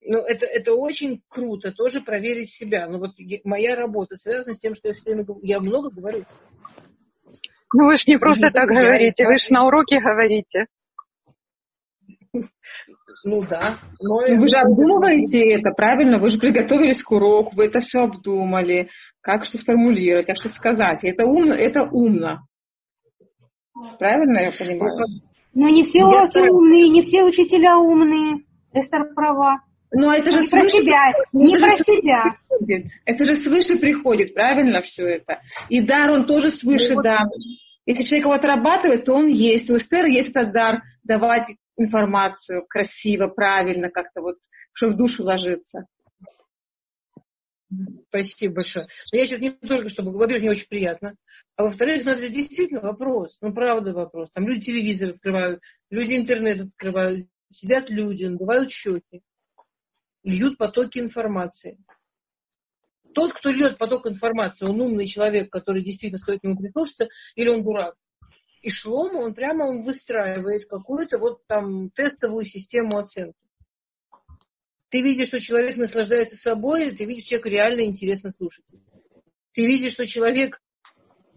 Ну, это, это очень круто, тоже проверить себя. Но вот моя работа связана с тем, что я все время я много говорю. Ну вы же не просто и так говорите, вы же на уроке говорите. Ну да. Но вы же обдумываете это, правильно? Вы же приготовились к уроку, вы это все обдумали, как что сформулировать, как что сказать. Это умно, это умно. Правильно я понимаю? Но не все уроки умные, не все учителя умные. Эстер права. Но это же не свыше, про себя, не про себя. Приходит. Это же свыше приходит, правильно все это? И дар, он тоже свыше ну, дан. Если человек его отрабатывает, то он есть. У Эстер есть этот дар давать информацию красиво, правильно, как-то вот, что в душу ложится. Спасибо большое. Но я сейчас не только чтобы говорю, мне очень приятно. А во-вторых, ну, это действительно вопрос. Ну, правда вопрос. Там люди телевизор открывают, люди интернет открывают, сидят люди, надувают щеки, льют потоки информации. Тот, кто льет поток информации, он умный человек, который действительно стоит к нему прислушаться, или он дурак. И Шлома, он прямо он выстраивает какую-то вот там тестовую систему оценки. Ты видишь, что человек наслаждается собой, ты видишь, человеку реально интересно слушать. Ты видишь, что человек,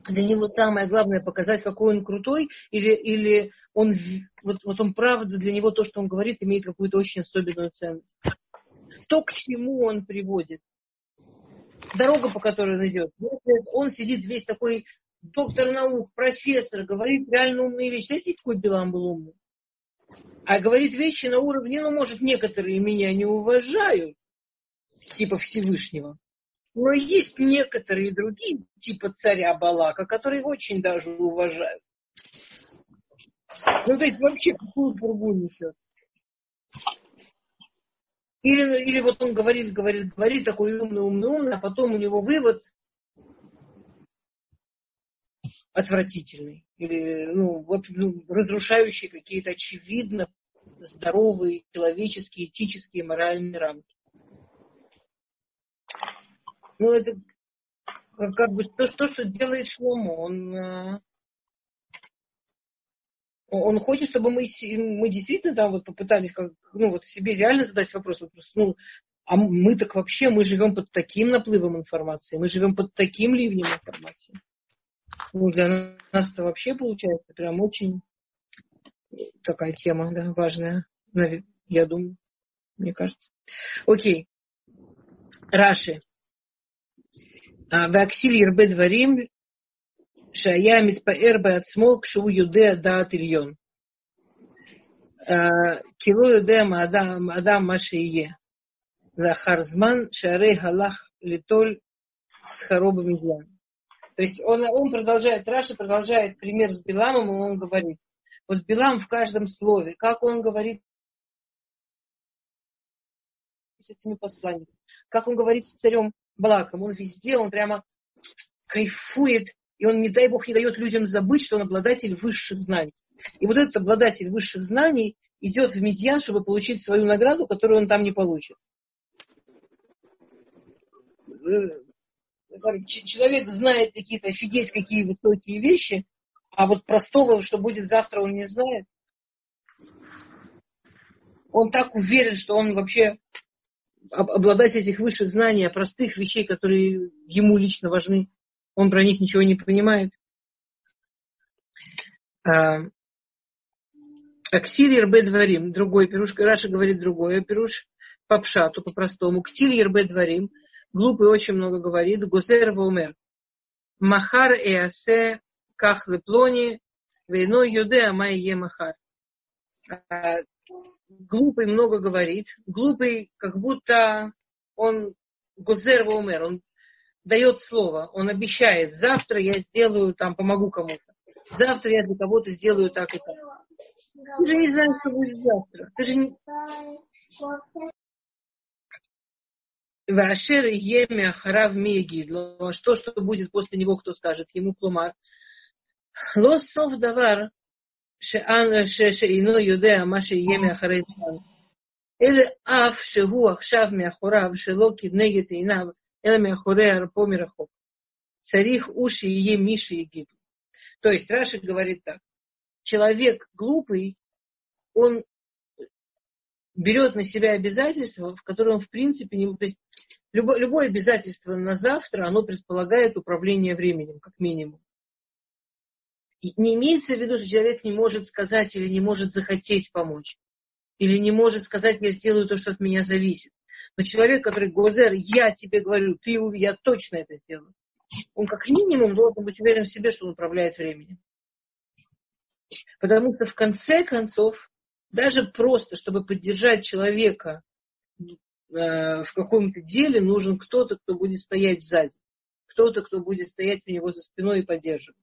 для него самое главное показать, какой он крутой, или, или он, вот, вот он правда, для него то, что он говорит, имеет какую-то очень особенную ценность. То, к чему он приводит, дорога, по которой он идет. Он сидит весь такой доктор наук, профессор, говорит реально умные вещи. Знаете, какой Билам был умный? А говорит вещи на уровне, ну, может, некоторые меня не уважают, типа Всевышнего. Но есть некоторые другие, типа царя Балака, которые очень даже уважают. Ну, то есть вообще какую пургу несет. Или, или вот он говорит, говорит, говорит, такой умный, умный, умный, а потом у него вывод, отвратительный или ну, ну, разрушающий какие-то очевидно здоровые человеческие, этические, моральные рамки. Ну, это как, бы то, то, что делает Шломо. Он, э, он хочет, чтобы мы, мы действительно там вот попытались как, ну, вот себе реально задать вопрос, вот, ну, а мы так вообще, мы живем под таким наплывом информации, мы живем под таким ливнем информации. Ну, для нас это вообще получается прям очень такая тема, да, важная, я думаю, мне кажется. Окей. Раши. А, Ваксиль Ирбедварим Шая Митпаэр Беацмо Кшу Юдея Даат Ильон. А, кило Юдея Адам Машие. Захарзман Шарей Галах Литоль с Харобом Ильон. То есть он, он продолжает, Раша продолжает пример с Биламом, и он говорит, вот Билам в каждом слове, как он говорит с этими посланниками, как он говорит с царем Блаком, он везде, он прямо кайфует и он, не дай бог, не дает людям забыть, что он обладатель высших знаний. И вот этот обладатель высших знаний идет в Медьян, чтобы получить свою награду, которую он там не получит. Э, человек знает какие-то офигеть какие высокие вещи, а вот простого, что будет завтра, он не знает. Он так уверен, что он вообще обладатель этих высших знаний, а простых вещей, которые ему лично важны, он про них ничего не понимает. Аксиль Ербе Дворим, другой пируш, Раша говорит другое, пируш по пшату, по-простому. Ктиль Ербе Дворим, глупый очень много говорит, Гузер Ваумер. Махар Эасе Ках Леплони, Вейно Юде Амай Е Махар. А, глупый много говорит, глупый как будто он Гузер Ваумер, он дает слово, он обещает, завтра я сделаю, там, помогу кому-то. Завтра я для кого-то сделаю так и так. Ты же не знаешь, что будет завтра. Ты же не... Вашер Еме Ахарав Мегидло. Что, что будет после него, кто скажет ему Клумар. Лосов Давар שאינו יודע מה שיהיה מאחורי זמן. אלא אף שהוא עכשיו מאחוריו שלא כנגד עיניו, Эла мехуре арпо мирахок. Царих уши и е миши и гиду. То есть Раши говорит так. Человек глупый, он берет на себя обязательства, в котором в принципе не... То есть любое, любое обязательство на завтра, оно предполагает управление временем, как минимум. И не имеется в виду, что человек не может сказать или не может захотеть помочь. Или не может сказать, я сделаю то, что от меня зависит. Но человек, который Гозер, я тебе говорю, ты, я точно это сделаю. Он как минимум должен быть уверен в себе, что он управляет временем. Потому что в конце концов, даже просто, чтобы поддержать человека э, в каком-то деле, нужен кто-то, кто будет стоять сзади. Кто-то, кто будет стоять у него за спиной и поддерживать.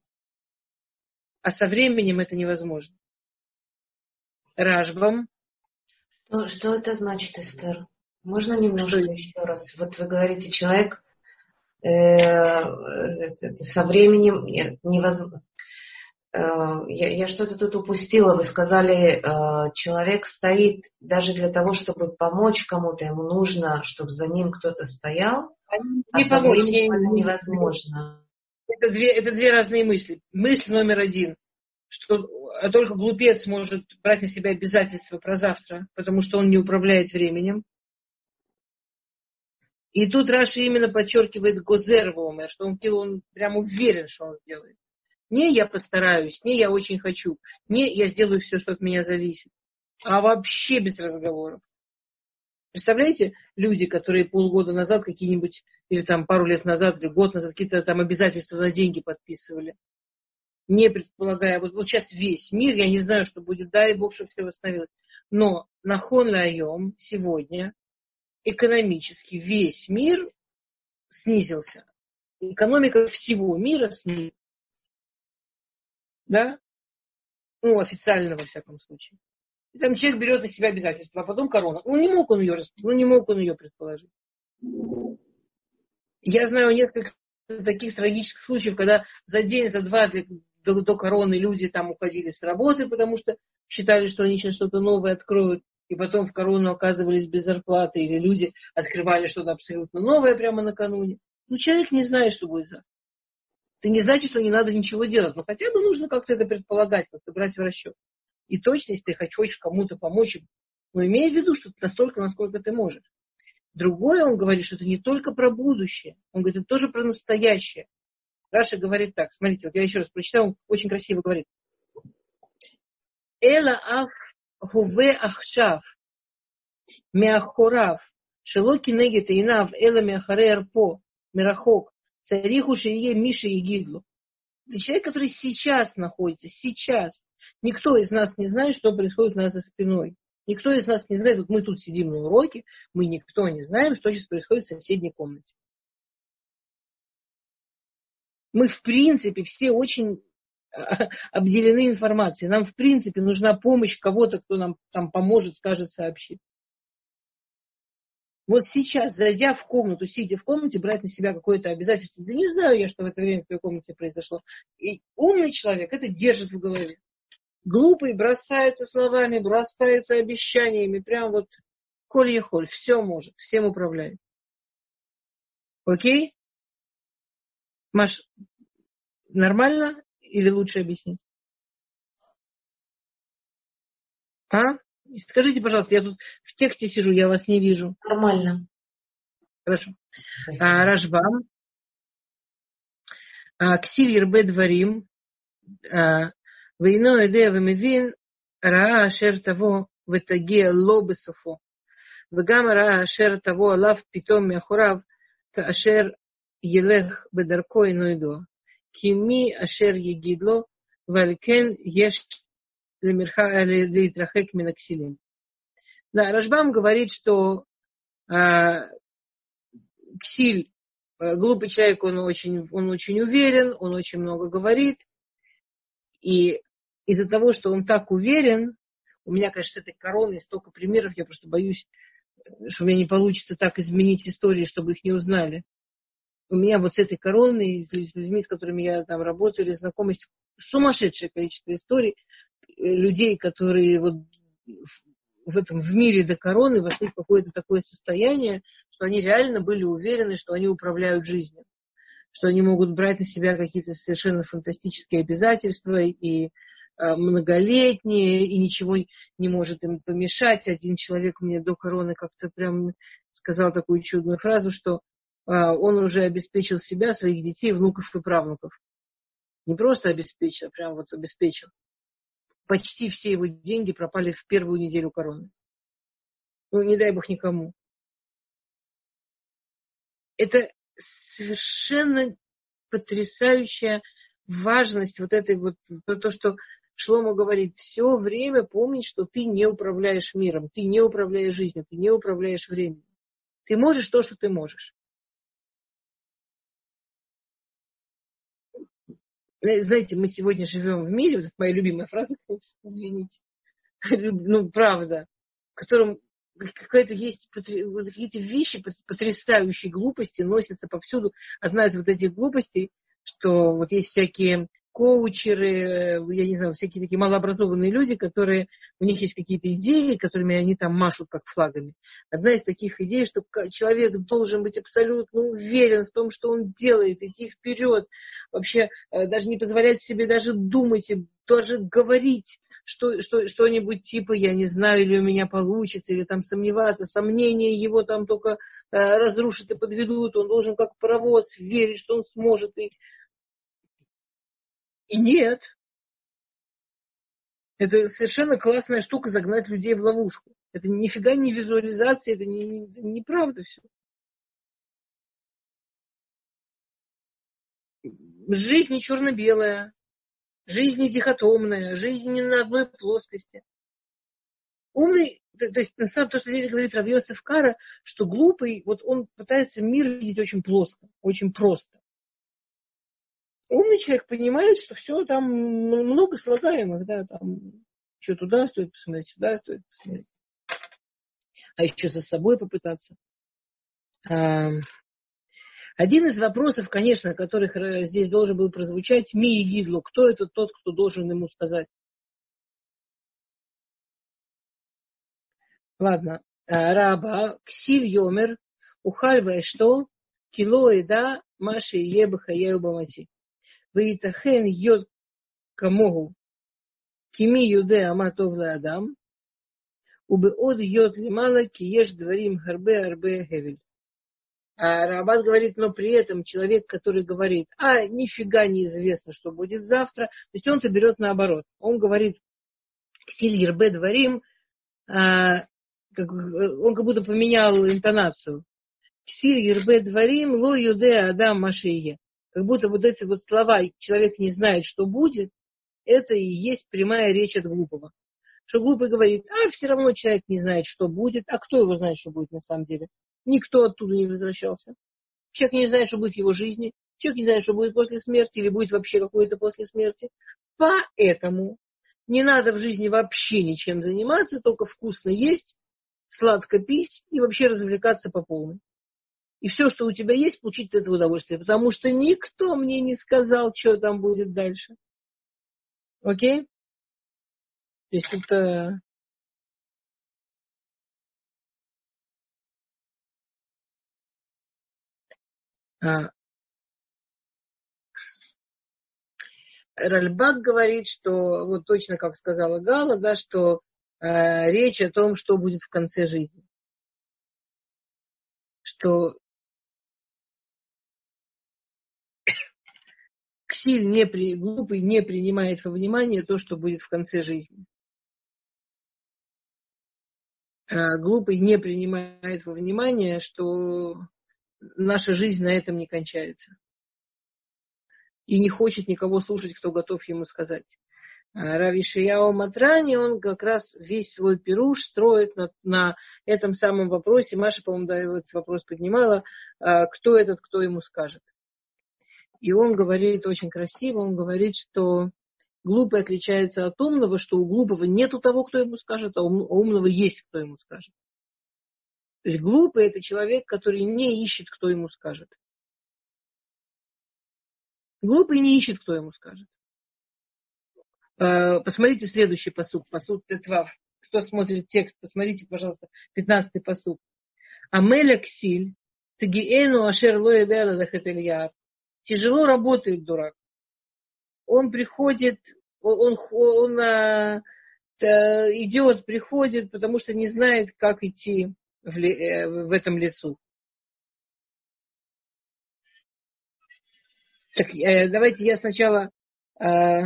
А со временем это невозможно. Ражбам. Что, что это значит, Эстер? Можно немножко еще раз? Вот вы говорите, человек э, со временем невозможно. Э, я, я что-то тут упустила. Вы сказали, э, человек стоит даже для того, чтобы помочь кому-то, ему нужно, чтобы за ним кто-то стоял. Не а помочь, не, невозможно. Это две, это две разные мысли. Мысль номер один, что только глупец может брать на себя обязательства про завтра, потому что он не управляет временем. И тут Раши именно подчеркивает Гозер что он, он прям уверен, что он сделает. Не я постараюсь, не я очень хочу, не я сделаю все, что от меня зависит, а вообще без разговоров. Представляете, люди, которые полгода назад какие-нибудь, или там пару лет назад, или год назад, какие-то там обязательства на деньги подписывали, не предполагая, вот, вот сейчас весь мир, я не знаю, что будет, дай Бог, чтобы все восстановилось, но на Хонлайом сегодня экономически весь мир снизился. Экономика всего мира снизилась. Да? Ну, официально, во всяком случае. И там человек берет на себя обязательства, а потом корона. Ну, не мог он ее, ну, не мог он ее предположить. Я знаю несколько таких трагических случаев, когда за день, за два до, до, короны люди там уходили с работы, потому что считали, что они сейчас что-то новое откроют, и потом в корону оказывались без зарплаты, или люди открывали что-то абсолютно новое прямо накануне. Ну, человек не знает, что будет завтра. Это не значит, что не надо ничего делать, но хотя бы нужно как-то это предполагать, как-то брать в расчет. И точно, если ты хочешь кому-то помочь, но имея в виду, что настолько, насколько ты можешь. Другое, он говорит, что это не только про будущее, он говорит, это тоже про настоящее. Раша говорит так, смотрите, вот я еще раз прочитаю, он очень красиво говорит. Эла ах хуве ахшав мяхорав шелоки негет инав эла мяхаре арпо мирахок Цариху Шие Миша и Гидлу. Это человек, который сейчас находится, сейчас. Никто из нас не знает, что происходит у нас за спиной. Никто из нас не знает, вот мы тут сидим на уроке, мы никто не знаем, что сейчас происходит в соседней комнате. Мы, в принципе, все очень обделены информацией. Нам, в принципе, нужна помощь кого-то, кто нам там поможет, скажет, сообщит. Вот сейчас, зайдя в комнату, сидя в комнате, брать на себя какое-то обязательство. Да не знаю я, что в это время в твоей комнате произошло. И умный человек это держит в голове. Глупый бросается словами, бросается обещаниями, прям вот коль и холь, все может, всем управляет. Окей? Маш, нормально или лучше объяснить? А? Скажите, пожалуйста, я тут в тексте сижу, я вас не вижу. Нормально. Хорошо. А, Рашбам. А, Ксив Ербе Дварим. ואינו יודע ומבין רעה אשר תבוא ותגיע לו בסופו. וגם הרעה אשר תבוא עליו פתאום מאחוריו, כאשר ילך בדרכו אינו ידוע. кими ашер егидло, валькен еш литрахек миноксилим. Да, Рашбам говорит, что э, ксиль, глупый человек, он очень, он очень уверен, он очень много говорит. И из-за того, что он так уверен, у меня, конечно, с этой короной столько примеров, я просто боюсь, э, что у меня не получится так изменить истории, чтобы их не узнали. У меня вот с этой короной, с людьми, с которыми я там работаю или знакомость, сумасшедшее количество историй, Э, людей, которые вот в этом в мире до короны вошли в какое-то такое состояние, что они реально были уверены, что они управляют жизнью, что они могут брать на себя какие-то совершенно фантастические обязательства и э, многолетние, и ничего не может им помешать. Один человек мне до короны как-то прям сказал такую чудную фразу, что он уже обеспечил себя, своих детей, внуков и правнуков. Не просто обеспечил, а прям вот обеспечил почти все его деньги пропали в первую неделю короны. Ну, не дай бог никому. Это совершенно потрясающая важность вот этой вот, то, что Шлома говорит, все время помнить, что ты не управляешь миром, ты не управляешь жизнью, ты не управляешь временем. Ты можешь то, что ты можешь. Знаете, мы сегодня живем в мире, вот это моя любимая фраза, извините, ну, правда, в котором какая-то есть какие-то вещи потрясающие глупости носятся повсюду. Одна из вот этих глупостей, что вот есть всякие коучеры, я не знаю, всякие такие малообразованные люди, которые, у них есть какие-то идеи, которыми они там машут как флагами. Одна из таких идей, что человек должен быть абсолютно уверен в том, что он делает, идти вперед, вообще э, даже не позволять себе даже думать, и даже говорить что, что, что-нибудь типа, я не знаю, или у меня получится, или там сомневаться, сомнения его там только э, разрушат и подведут, он должен как паровоз верить, что он сможет, и и нет. Это совершенно классная штука загнать людей в ловушку. Это нифига не визуализация, это не, не, неправда все. Жизнь не черно-белая, жизнь не дихотомная, жизнь не на одной плоскости. Умный, то, то есть на самом деле, то, что здесь говорит Равьосов Кара, что глупый, вот он пытается мир видеть очень плоско, очень просто умный человек понимает, что все там много слагаемых, да, там еще туда стоит посмотреть, сюда стоит посмотреть. А еще за собой попытаться. А, один из вопросов, конечно, которых э, здесь должен был прозвучать, ми и гидло, кто это тот, кто должен ему сказать? Ладно. А, раба, ксив йомер, ухальвая что, кило и да, маши ебаха я мати. Ваитахен йод камогу кими юде аматов адам, убеод йод лимала ки еш дворим гарбе арбе гевель. А Рабат говорит, но при этом человек, который говорит, а нифига неизвестно, что будет завтра, то есть он-то берет наоборот. Он говорит, ксиль ербе дворим, а, как, он как будто поменял интонацию. Ксиль ербе дворим ло юде адам машие как будто вот эти вот слова «человек не знает, что будет», это и есть прямая речь от глупого. Что глупый говорит, а все равно человек не знает, что будет, а кто его знает, что будет на самом деле? Никто оттуда не возвращался. Человек не знает, что будет в его жизни, человек не знает, что будет после смерти или будет вообще какое-то после смерти. Поэтому не надо в жизни вообще ничем заниматься, только вкусно есть сладко пить и вообще развлекаться по полной. И все, что у тебя есть, получить от этого удовольствие. Потому что никто мне не сказал, что там будет дальше. Окей? То есть это... А. Ральбак говорит, что, вот точно как сказала Гала, да, что э, речь о том, что будет в конце жизни. Что Ксиль не при, глупый не принимает во внимание то, что будет в конце жизни. А глупый не принимает во внимание, что наша жизнь на этом не кончается. И не хочет никого слушать, кто готов ему сказать. А Рави Шияо Матрани, он как раз весь свой пируш строит на, на этом самом вопросе. Маша, по-моему, да, этот вопрос поднимала. А кто этот, кто ему скажет. И он говорит очень красиво, он говорит, что глупый отличается от умного, что у глупого нету того, кто ему скажет, а у умного есть, кто ему скажет. То есть глупый это человек, который не ищет, кто ему скажет. Глупый не ищет, кто ему скажет. А, посмотрите следующий посуд, посуд Тетвав. Кто смотрит текст, посмотрите, пожалуйста, 15-й посуд. Амеля ксиль, тагиэну ашер лоэдэла Тяжело работает дурак. Он приходит, он, он, он а, идет, приходит, потому что не знает, как идти в, э, в этом лесу. Так, э, давайте я сначала э,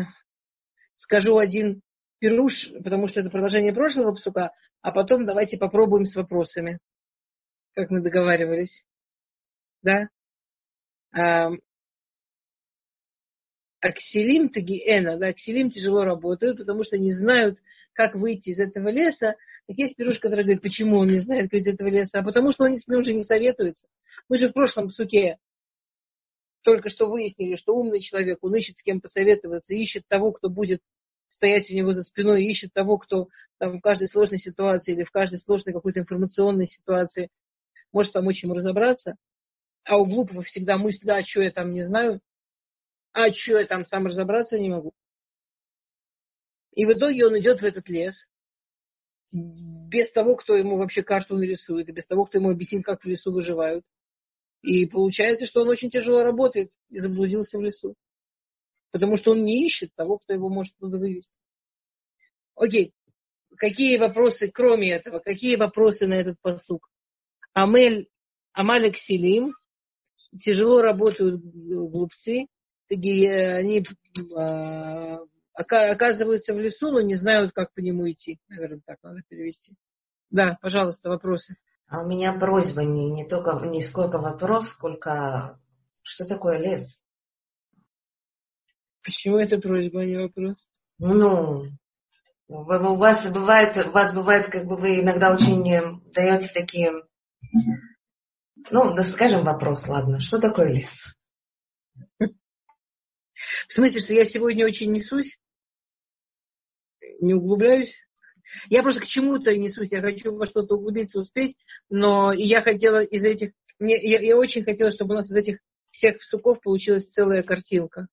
скажу один пируш, потому что это продолжение прошлого псука, а потом давайте попробуем с вопросами, как мы договаривались. Да? А, акселим тагиэна, да, акселим тяжело работают, потому что не знают, как выйти из этого леса. Так есть пируш, который говорит, почему он не знает, как из этого леса, а потому что он с ним уже не советуется. Мы же в прошлом суке только что выяснили, что умный человек, он ищет с кем посоветоваться, ищет того, кто будет стоять у него за спиной, ищет того, кто там, в каждой сложной ситуации или в каждой сложной какой-то информационной ситуации может помочь ему разобраться. А у глупого всегда мысль, да, что я там не знаю, а что я там сам разобраться не могу. И в итоге он идет в этот лес, без того, кто ему вообще карту нарисует, и без того, кто ему объяснит, как в лесу выживают. И получается, что он очень тяжело работает и заблудился в лесу. Потому что он не ищет того, кто его может туда вывести. Окей. Какие вопросы, кроме этого, какие вопросы на этот посук? Амель, Амалек Силим, тяжело работают глупцы, они а, оказываются в лесу, но не знают, как по нему идти. Наверное, так надо перевести. Да, пожалуйста, вопросы. А у меня просьба не, не только не сколько вопрос, сколько что такое лес? Почему это просьба, а не вопрос? Ну, у вас бывает, у вас бывает, как бы вы иногда очень даете такие, ну, да скажем вопрос, ладно, что такое лес? В смысле, что я сегодня очень несусь? Не углубляюсь? Я просто к чему-то несусь, я хочу во что-то углубиться, успеть, но я хотела из этих, мне, я, я очень хотела, чтобы у нас из этих всех суков получилась целая картинка.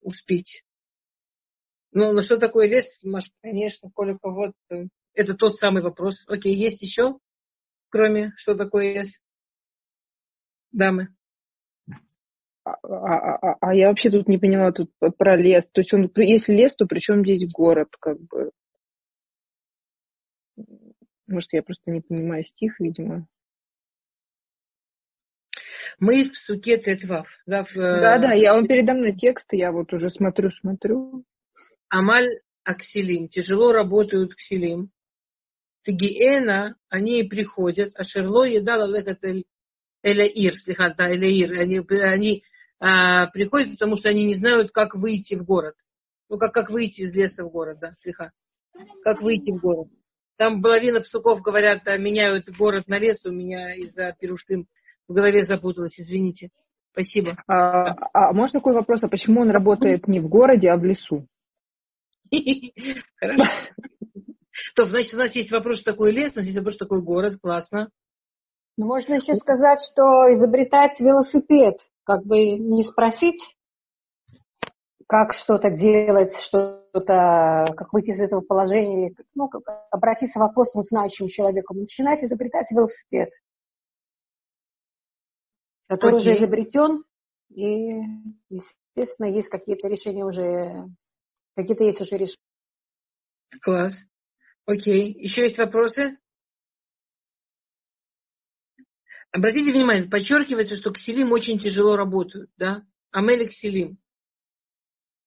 Успеть. Ну, ну что такое лес, Маш, конечно, Коля, вот это тот самый вопрос. Окей, есть еще, кроме что такое лес? Дамы. А, а, а, а я вообще тут не поняла тут про лес. То есть он, если лес, то при чем здесь город, как бы? Может, я просто не понимаю стих, видимо. Мы в суке Тетвав. Да, в, да, да, я, он передо мной текст, я вот уже смотрю, смотрю. Амаль Акселим. Тяжело работают Кселим. Тагиэна, они приходят, а Шерло едала лехат Элеир, слегка, да, Элеир. Они, они а, приходят, потому что они не знают, как выйти в город. Ну, как, как выйти из леса в город, да, слегка. Как выйти в город. Там половина псуков говорят, а, меняют город на лес, у меня из-за пируштым в голове запуталась, извините. Спасибо. А, а можно такой вопрос, а почему он работает не в городе, а в лесу? Хорошо. То, значит, у нас есть вопрос, что такое лес, у нас есть вопрос, что такое город. Классно. Ну, можно еще сказать, что изобретать велосипед, как бы не спросить, как что-то делать, что-то, как выйти из этого положения, ну, как обратиться к вопросу знающему человеку, начинать изобретать велосипед, который okay. уже изобретен, и, естественно, есть какие-то решения уже, какие-то есть уже решения. Класс. Окей. Еще есть вопросы? Обратите внимание, подчеркивается, что кселим очень тяжело работают, да? Амелик кселим.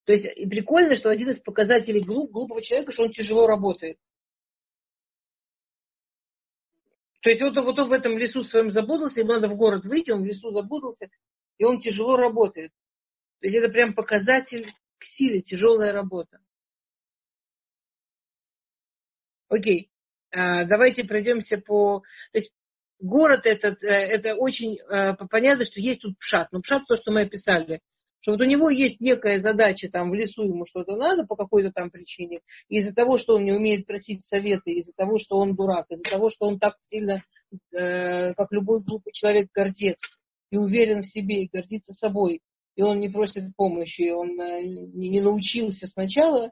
То есть и прикольно, что один из показателей глуп, глупого человека, что он тяжело работает. То есть вот, вот он в этом лесу своем запутался, ему надо в город выйти, он в лесу запутался, и он тяжело работает. То есть это прям показатель к силе, тяжелая работа. Окей, а, давайте пройдемся по... То есть город этот, э, это очень э, понятно, что есть тут пшат. Но пшат то, что мы описали. Что вот у него есть некая задача, там в лесу ему что-то надо по какой-то там причине. из-за того, что он не умеет просить советы, из-за того, что он дурак, из-за того, что он так сильно, э, как любой глупый человек, гордец и уверен в себе, и гордится собой, и он не просит помощи, и он э, не, не научился сначала,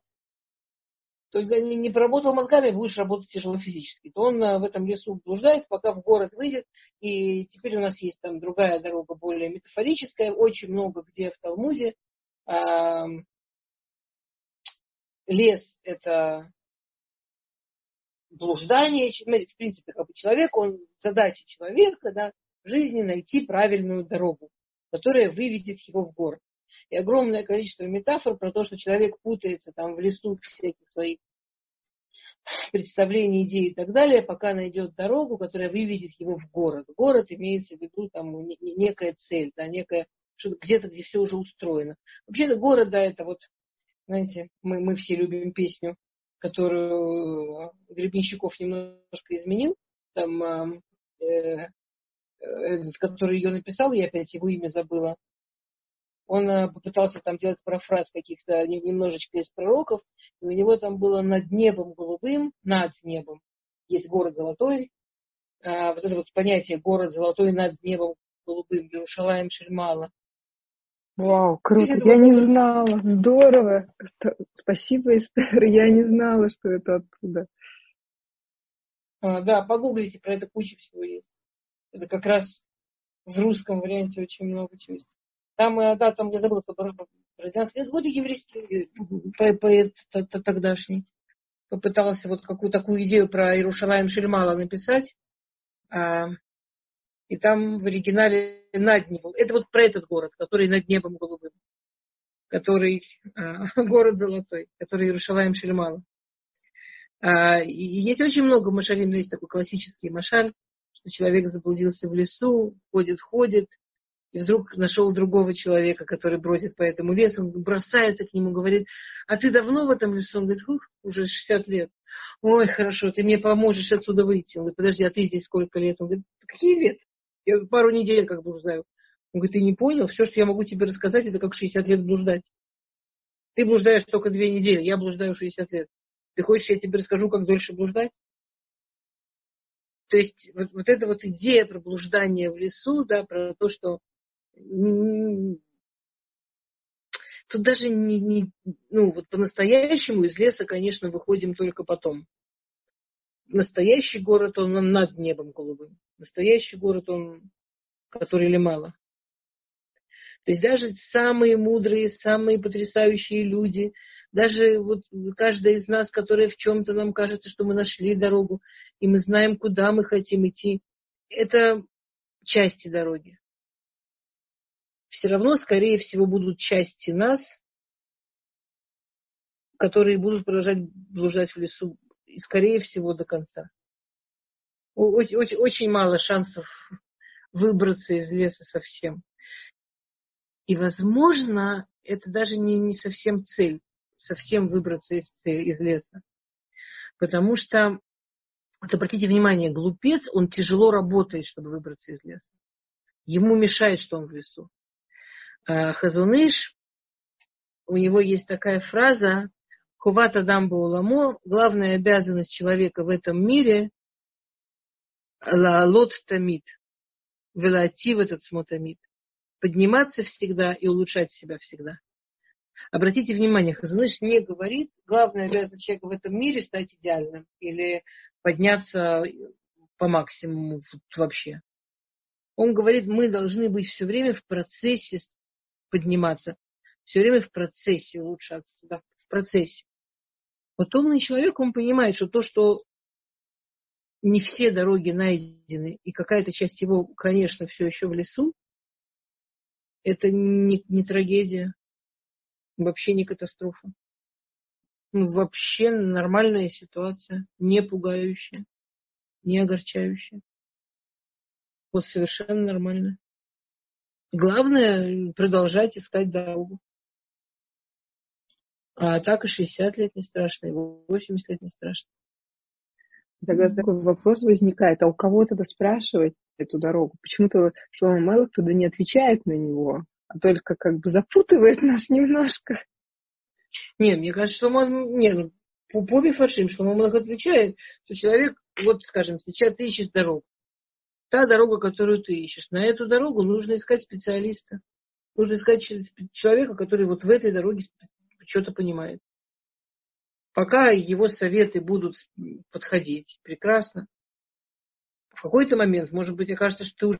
только не, не поработал мозгами, будешь работать тяжело физически. То он в этом лесу блуждает, пока в город выйдет. И теперь у нас есть там другая дорога, более метафорическая, очень много где в Талмуде. Э, лес – это блуждание, в принципе, как бы человек, он, задача человека, да, в жизни найти правильную дорогу, которая выведет его в город. И огромное количество метафор про то, что человек путается там в лесу всяких своих представлений, идей и так далее, пока найдет дорогу, которая выведет его в город. Город имеется в виду там некая цель, да, некая, где-то, где все уже устроено. Вообще-то город, да, это вот, знаете, мы, мы все любим песню, которую Гребенщиков немножко изменил, там, э, э, который ее написал, я опять его имя забыла, он э, попытался там делать парафраз каких-то немножечко из пророков, и у него там было над небом голубым, над небом. Есть город золотой, а, вот это вот понятие город золотой над небом голубым, Иерушалаем Шельмала. Вау, круто, я вот не знала, здорово. Спасибо, Эстер, я не знала, что это оттуда. А, да, погуглите, про это куча всего есть. Это как раз в русском варианте очень много чего есть. Там, э, да, там я забыла, Бродянский, это вот еврейский поэт тогдашний попытался вот какую такую идею про Иерушалаем Шельмала написать. А, и там в оригинале над небом. Это вот про этот город, который над небом голубым. Который а, город золотой, который Иерушалаем Шельмала. А, и есть очень много машалин, есть такой классический машаль, что человек заблудился в лесу, ходит, ходит, и вдруг нашел другого человека, который бродит по этому лесу, он бросается к нему, говорит, а ты давно в этом лесу? Он говорит, уже 60 лет. Ой, хорошо, ты мне поможешь отсюда выйти. Он говорит, подожди, а ты здесь сколько лет? Он говорит, какие лет? Я пару недель как бы. Он говорит, ты не понял? Все, что я могу тебе рассказать, это как 60 лет блуждать. Ты блуждаешь только две недели, я блуждаю 60 лет. Ты хочешь, я тебе расскажу, как дольше блуждать? То есть вот, вот эта вот идея про блуждание в лесу, да, про то, что тут даже не, не ну вот по-настоящему из леса, конечно, выходим только потом. Настоящий город, он над небом голубым. Настоящий город, он, который или мало. То есть даже самые мудрые, самые потрясающие люди, даже вот каждая из нас, которая в чем-то нам кажется, что мы нашли дорогу, и мы знаем, куда мы хотим идти, это части дороги все равно, скорее всего, будут части нас, которые будут продолжать блуждать в лесу, и, скорее всего, до конца. Очень, очень, очень мало шансов выбраться из леса совсем. И, возможно, это даже не, не совсем цель, совсем выбраться из, из леса. Потому что, вот обратите внимание, глупец, он тяжело работает, чтобы выбраться из леса. Ему мешает, что он в лесу. Э, Хазуныш, у него есть такая фраза, Хувата дамба уламо, главная обязанность человека в этом мире лаалот тамид, велати в этот смотамид, подниматься всегда и улучшать себя всегда. Обратите внимание, Хазаныш не говорит, главная обязанность человека в этом мире стать идеальным или подняться по максимуму вообще. Он говорит, мы должны быть все время в процессе подниматься, все время в процессе улучшаться, да, в процессе. Вот умный человек, он понимает, что то, что не все дороги найдены, и какая-то часть его, конечно, все еще в лесу, это не, не трагедия, вообще не катастрофа. Ну, вообще нормальная ситуация, не пугающая, не огорчающая. Вот совершенно нормально. Главное продолжать искать дорогу. А так и 60 лет не страшно, и 80 лет не страшно. Тогда такой вопрос возникает, а у кого тогда спрашивать эту дорогу? Почему-то Шлома Мелах тогда не отвечает на него, а только как бы запутывает нас немножко. Нет, мне кажется, что он, нет, по, по Мифашим, что Мамонах отвечает, что человек, вот скажем, сейчас ты ищешь дорогу. Та дорога, которую ты ищешь. На эту дорогу нужно искать специалиста. Нужно искать человека, который вот в этой дороге что-то понимает. Пока его советы будут подходить, прекрасно. В какой-то момент, может быть, окажется, что ты